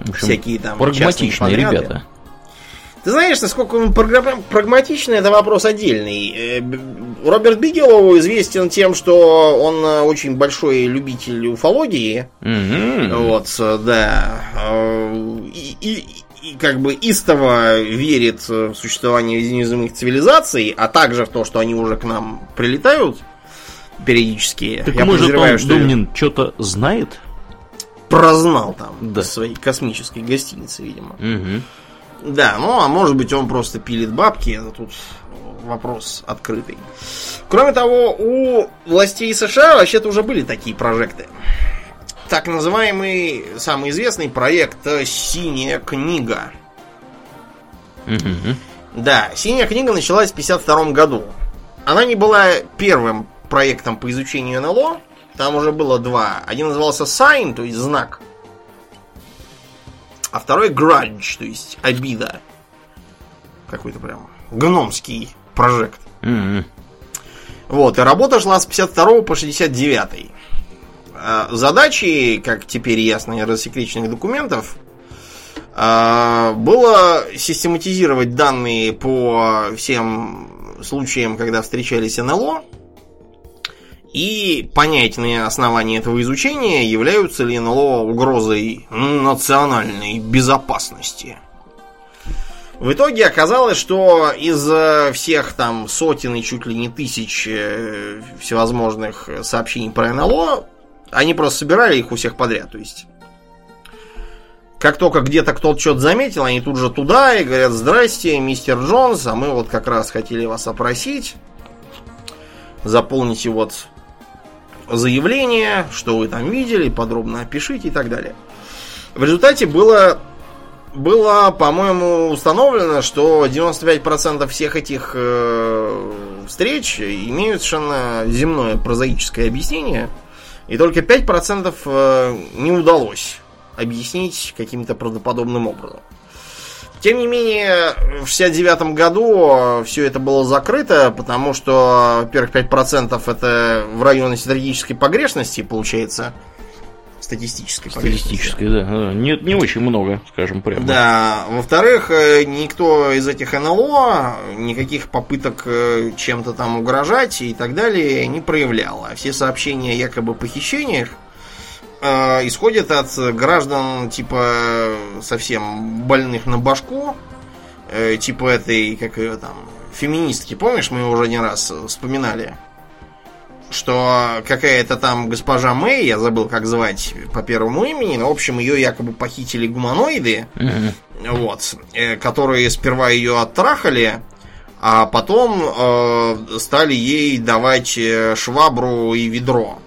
Speaker 1: В общем, Всякие там прагматичные ребята.
Speaker 2: Ты знаешь, насколько он прагматичный, это вопрос отдельный. Э, Роберт Бигелоу известен тем, что он э, очень большой любитель уфологии. Mm-hmm. Вот, да. Э, и, и, и как бы истово верит в существование неземных цивилизаций, а также в то, что они уже к нам прилетают периодически.
Speaker 1: Так Я может он, что Думнин, что-то знает?
Speaker 2: Прознал там да. своей космической гостиницы, видимо.
Speaker 1: Угу.
Speaker 2: Да, ну а может быть он просто пилит бабки, это тут вопрос открытый. Кроме того, у властей США вообще-то уже были такие прожекты. Так называемый, самый известный проект «Синяя книга».
Speaker 1: Угу.
Speaker 2: Да, «Синяя книга» началась в 1952 году. Она не была первым проектом по изучению НЛО. Там уже было два. Один назывался Sign, то есть знак а второй Grudge, то есть обида. Какой-то прям гномский прожект.
Speaker 1: Mm-hmm.
Speaker 2: Вот, и работа шла с 52 по 69. А, задачи, как теперь ясно из рассекреченных документов, а, было систематизировать данные по всем случаям, когда встречались НЛО, и понять на основании этого изучения, являются ли НЛО угрозой национальной безопасности. В итоге оказалось, что из всех там сотен и чуть ли не тысяч э, всевозможных сообщений про НЛО, они просто собирали их у всех подряд. То есть, как только где-то кто-то что-то заметил, они тут же туда и говорят, здрасте, мистер Джонс, а мы вот как раз хотели вас опросить. Заполните вот заявление, что вы там видели, подробно опишите и так далее. В результате было, было по-моему, установлено, что 95% всех этих э, встреч имеют совершенно земное прозаическое объяснение, и только 5% э, не удалось объяснить каким-то правдоподобным образом. Тем не менее, в 69 году все это было закрыто, потому что, во-первых, 5% это в районе стратегической погрешности, получается, статистической
Speaker 1: Статистической, да. Нет, не очень много, скажем прямо.
Speaker 2: Да. Во-вторых, э, никто из этих НЛО никаких попыток э, чем-то там угрожать и так далее не проявлял. А все сообщения якобы похищениях э, исходит от граждан, типа, совсем больных на башку, э, типа этой, как ее там, феминистки, помнишь, мы уже не раз вспоминали, что какая-то там госпожа Мэй, я забыл, как звать по первому имени, но, в общем, ее якобы похитили гуманоиды,
Speaker 1: mm-hmm.
Speaker 2: вот, э, которые сперва ее оттрахали, а потом э, стали ей давать э, швабру и ведро.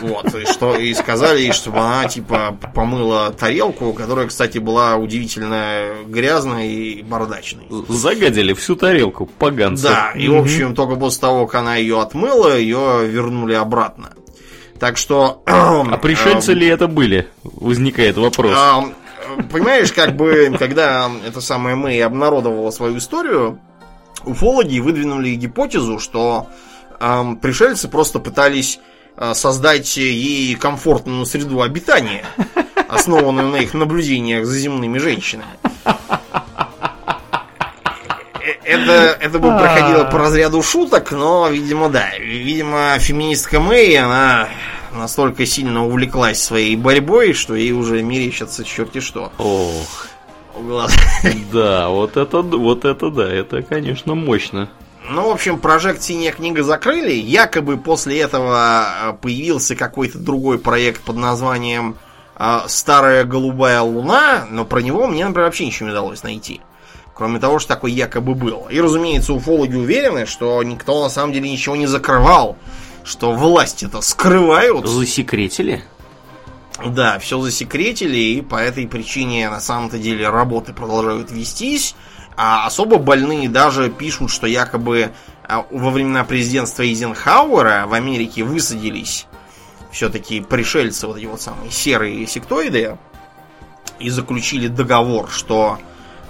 Speaker 2: Вот, и, что, и сказали ей, чтобы она, типа, помыла тарелку, которая, кстати, была удивительно грязной и бардачной.
Speaker 1: Загадили всю тарелку, поганцы.
Speaker 2: Да, и, в общем, только после того, как она ее отмыла, ее вернули обратно. Так что...
Speaker 1: А пришельцы ли это были? Возникает вопрос.
Speaker 2: Понимаешь, как бы, когда это самое Мэй обнародовала свою историю, уфологи выдвинули гипотезу, что пришельцы просто пытались Э, создать ей комфортную среду обитания, основанную на их наблюдениях за земными женщинами. Э, это, это бы проходило по разряду шуток, но, видимо, да. Видимо, феминистка Мэй, она настолько сильно увлеклась своей борьбой, что ей уже мерещится черти что.
Speaker 1: Ох. Да, вот это, вот это да, это, конечно, мощно.
Speaker 2: Ну, в общем, прожект «Синяя книга» закрыли. Якобы после этого э, появился какой-то другой проект под названием э, «Старая голубая луна», но про него мне, например, вообще ничего не удалось найти. Кроме того, что такой якобы был. И, разумеется, уфологи уверены, что никто на самом деле ничего не закрывал, что власти это скрывают.
Speaker 1: Засекретили?
Speaker 2: Да, все засекретили, и по этой причине на самом-то деле работы продолжают вестись. А особо больные даже пишут, что якобы а, во времена президентства Эйзенхауэра в Америке высадились все-таки пришельцы, вот эти вот самые серые сектоиды, и заключили договор, что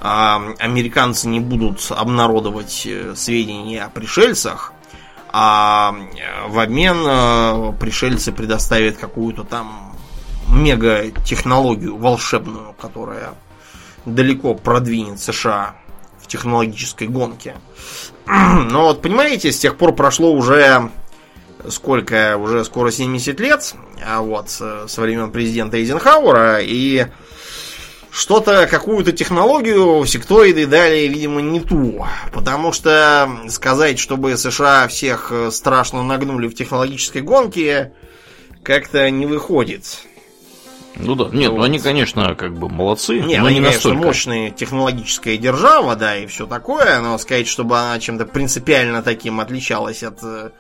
Speaker 2: э, американцы не будут обнародовать э, сведения о пришельцах, а в обмен э, пришельцы предоставят какую-то там мега-технологию волшебную, которая далеко продвинет США в технологической гонке. Но вот понимаете, с тех пор прошло уже сколько, уже скоро 70 лет, а вот со времен президента Эйзенхауэра, и что-то, какую-то технологию сектоиды дали, видимо, не ту. Потому что сказать, чтобы США всех страшно нагнули в технологической гонке, как-то не выходит.
Speaker 1: Ну да, нет, вот. ну они, конечно, как бы молодцы,
Speaker 2: нет,
Speaker 1: но
Speaker 2: они,
Speaker 1: не
Speaker 2: конечно,
Speaker 1: настолько.
Speaker 2: мощная технологическая держава, да, и все такое, но сказать, чтобы она чем-то принципиально таким отличалась от э,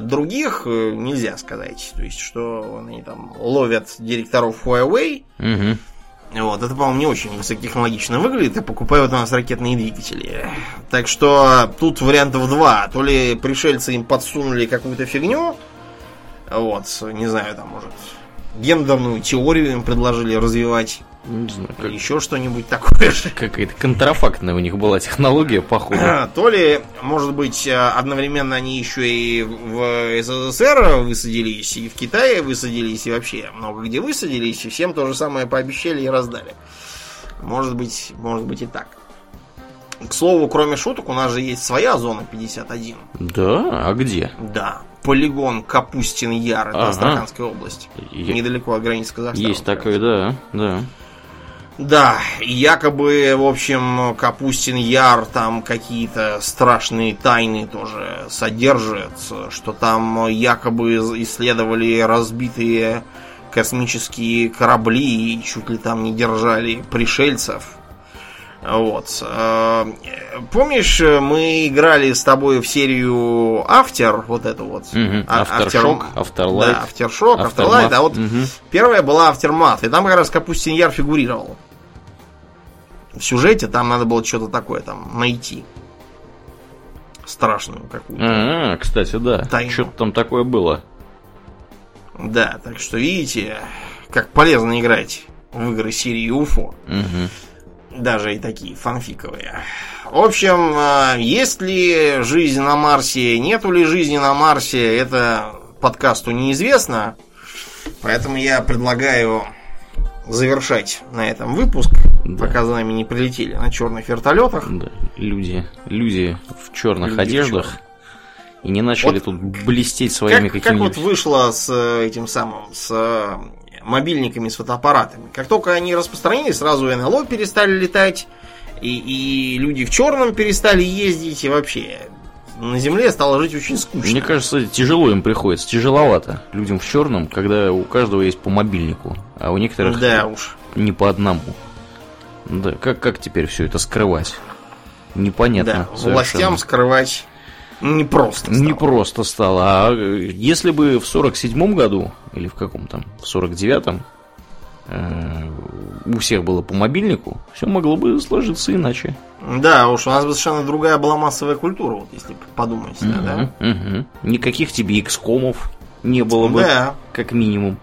Speaker 2: других, э, нельзя сказать. То есть, что они там ловят директоров Huawei,
Speaker 1: Угу.
Speaker 2: вот, это, по-моему, не очень высокотехнологично выглядит, и покупают у нас ракетные двигатели. Так что тут вариантов два. То ли пришельцы им подсунули какую-то фигню, вот, не знаю, там, может, гендерную теорию им предложили развивать.
Speaker 1: Не знаю, как,
Speaker 2: Еще что-нибудь такое же.
Speaker 1: какая-то контрафактная у них была технология, походу.
Speaker 2: То ли, может быть, одновременно они еще и в СССР высадились, и в Китае высадились, и вообще много где высадились, и всем то же самое пообещали и раздали. Может быть, может быть и так. К слову, кроме шуток, у нас же есть своя зона 51.
Speaker 1: Да? А где?
Speaker 2: Да. Полигон Капустин Яр, это
Speaker 1: Ага.
Speaker 2: Астраханская область. Недалеко от границы Казахстана.
Speaker 1: Есть
Speaker 2: как
Speaker 1: такое, да, да.
Speaker 2: Да, якобы, в общем, Капустин Яр там какие-то страшные тайны тоже содержит, что там якобы исследовали разбитые космические корабли и чуть ли там не держали пришельцев. Вот. Э, Помнишь, мы играли с тобой в серию After, вот эту вот. А-
Speaker 1: Aftershock, Afterlight.
Speaker 2: Да, Aftershock. Afterlight, а вот. Первая была Aftermath, и там как раз Капустин Яр фигурировал. В сюжете там надо было что-то такое там найти. Страшную какую-то.
Speaker 1: А, кстати, да. Что-то там такое было.
Speaker 2: Да, так что видите, как полезно играть в игры серии UFO.
Speaker 1: Мгм.
Speaker 2: Даже и такие фанфиковые. В общем, э, есть ли жизнь на Марсе, нету ли жизни на Марсе, это подкасту неизвестно. Поэтому я предлагаю завершать на этом выпуск,
Speaker 1: Да.
Speaker 2: пока за нами не прилетели на черных вертолетах.
Speaker 1: Да, люди, люди в черных
Speaker 2: Люди в
Speaker 1: одеждах и не начали
Speaker 2: Вот
Speaker 1: тут блестеть своими
Speaker 2: Как, как вот
Speaker 1: какими-нибудь.
Speaker 2: вышло с э, этим самым, с э, мобильниками, с фотоаппаратами. Как только они распространились, сразу НЛО перестали летать, и, и люди в черном перестали ездить, и вообще на Земле стало жить очень скучно.
Speaker 1: Мне кажется, тяжело им приходится, тяжеловато людям в черном, когда у каждого есть по мобильнику, а у некоторых
Speaker 2: Да уж.
Speaker 1: не по одному. Да, как, как теперь все это скрывать? Непонятно.
Speaker 2: Да,
Speaker 1: совершенно.
Speaker 2: властям скрывать непросто. стало.
Speaker 1: Не просто стало. А э, если бы в 47-м году, или в каком там, в 49-м, э, у всех было по мобильнику, все могло бы сложиться иначе.
Speaker 2: Да, уж у нас бы совершенно другая была массовая культура, вот если подумать, да, да?
Speaker 1: Мгм. Никаких тебе икскомов не было бы,
Speaker 2: Да.
Speaker 1: как минимум.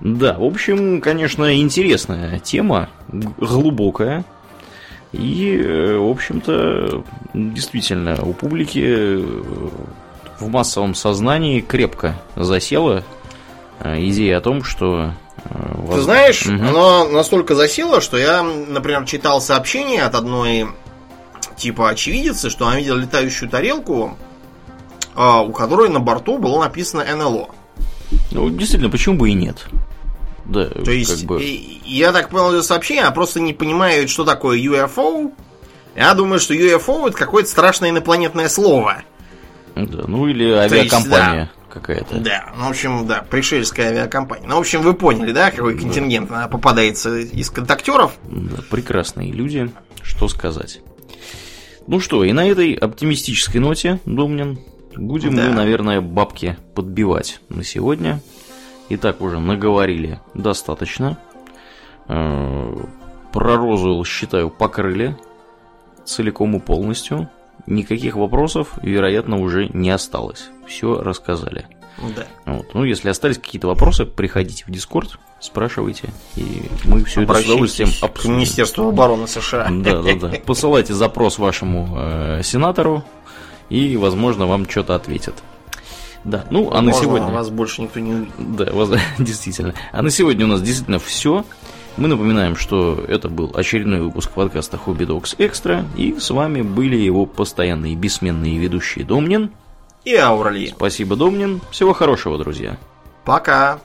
Speaker 1: Да, в общем, конечно, интересная тема, глубокая. И, э, в общем-то, действительно, у публики э, в массовом сознании крепко засела э, идея о том, что...
Speaker 2: Ты знаешь,
Speaker 1: Мгм.
Speaker 2: оно настолько засело, что я, например, читал сообщение от одной типа очевидицы, что она видела летающую тарелку, а, у которой на борту было написано НЛО.
Speaker 1: Ну, действительно, почему бы и нет? Да,
Speaker 2: То есть,
Speaker 1: как бы...
Speaker 2: я так понял это сообщение, она просто не понимает, что такое UFO, Я думаю, что UFO это какое-то страшное инопланетное слово.
Speaker 1: Да, ну или авиакомпания какая-то.
Speaker 2: Да, ну, в общем, да, пришельская авиакомпания. Ну, в общем, вы поняли, да, какой контингент она попадается из контактеров?
Speaker 1: Да, прекрасные люди, что сказать. Ну что, и на этой оптимистической ноте, Домнин, будем
Speaker 2: Да.
Speaker 1: мы, наверное, бабки подбивать на сегодня. И так уже наговорили достаточно. Э, Про Розуэлл, считаю, покрыли целиком и полностью. Никаких вопросов, вероятно, уже не осталось. Все рассказали.
Speaker 2: Да.
Speaker 1: Вот. Ну, если остались какие-то вопросы, приходите в Дискорд, спрашивайте, и мы все это с удовольствием
Speaker 2: к
Speaker 1: обсудим.
Speaker 2: Министерству обороны США.
Speaker 1: Да, да, да. Посылайте запрос вашему э, сенатору, и, возможно, вам что-то ответят. Да, ну, а на
Speaker 2: Возможно,
Speaker 1: сегодня...
Speaker 2: вас больше никто не увидит.
Speaker 1: Да, воз- действительно. А на сегодня у нас действительно все. Мы напоминаем, что это был очередной выпуск подкаста Hobby Dogs Extra, и с вами были его постоянные бессменные ведущие Домнин.
Speaker 2: И Аурали.
Speaker 1: Спасибо, Домнин. Всего хорошего, друзья.
Speaker 2: Пока.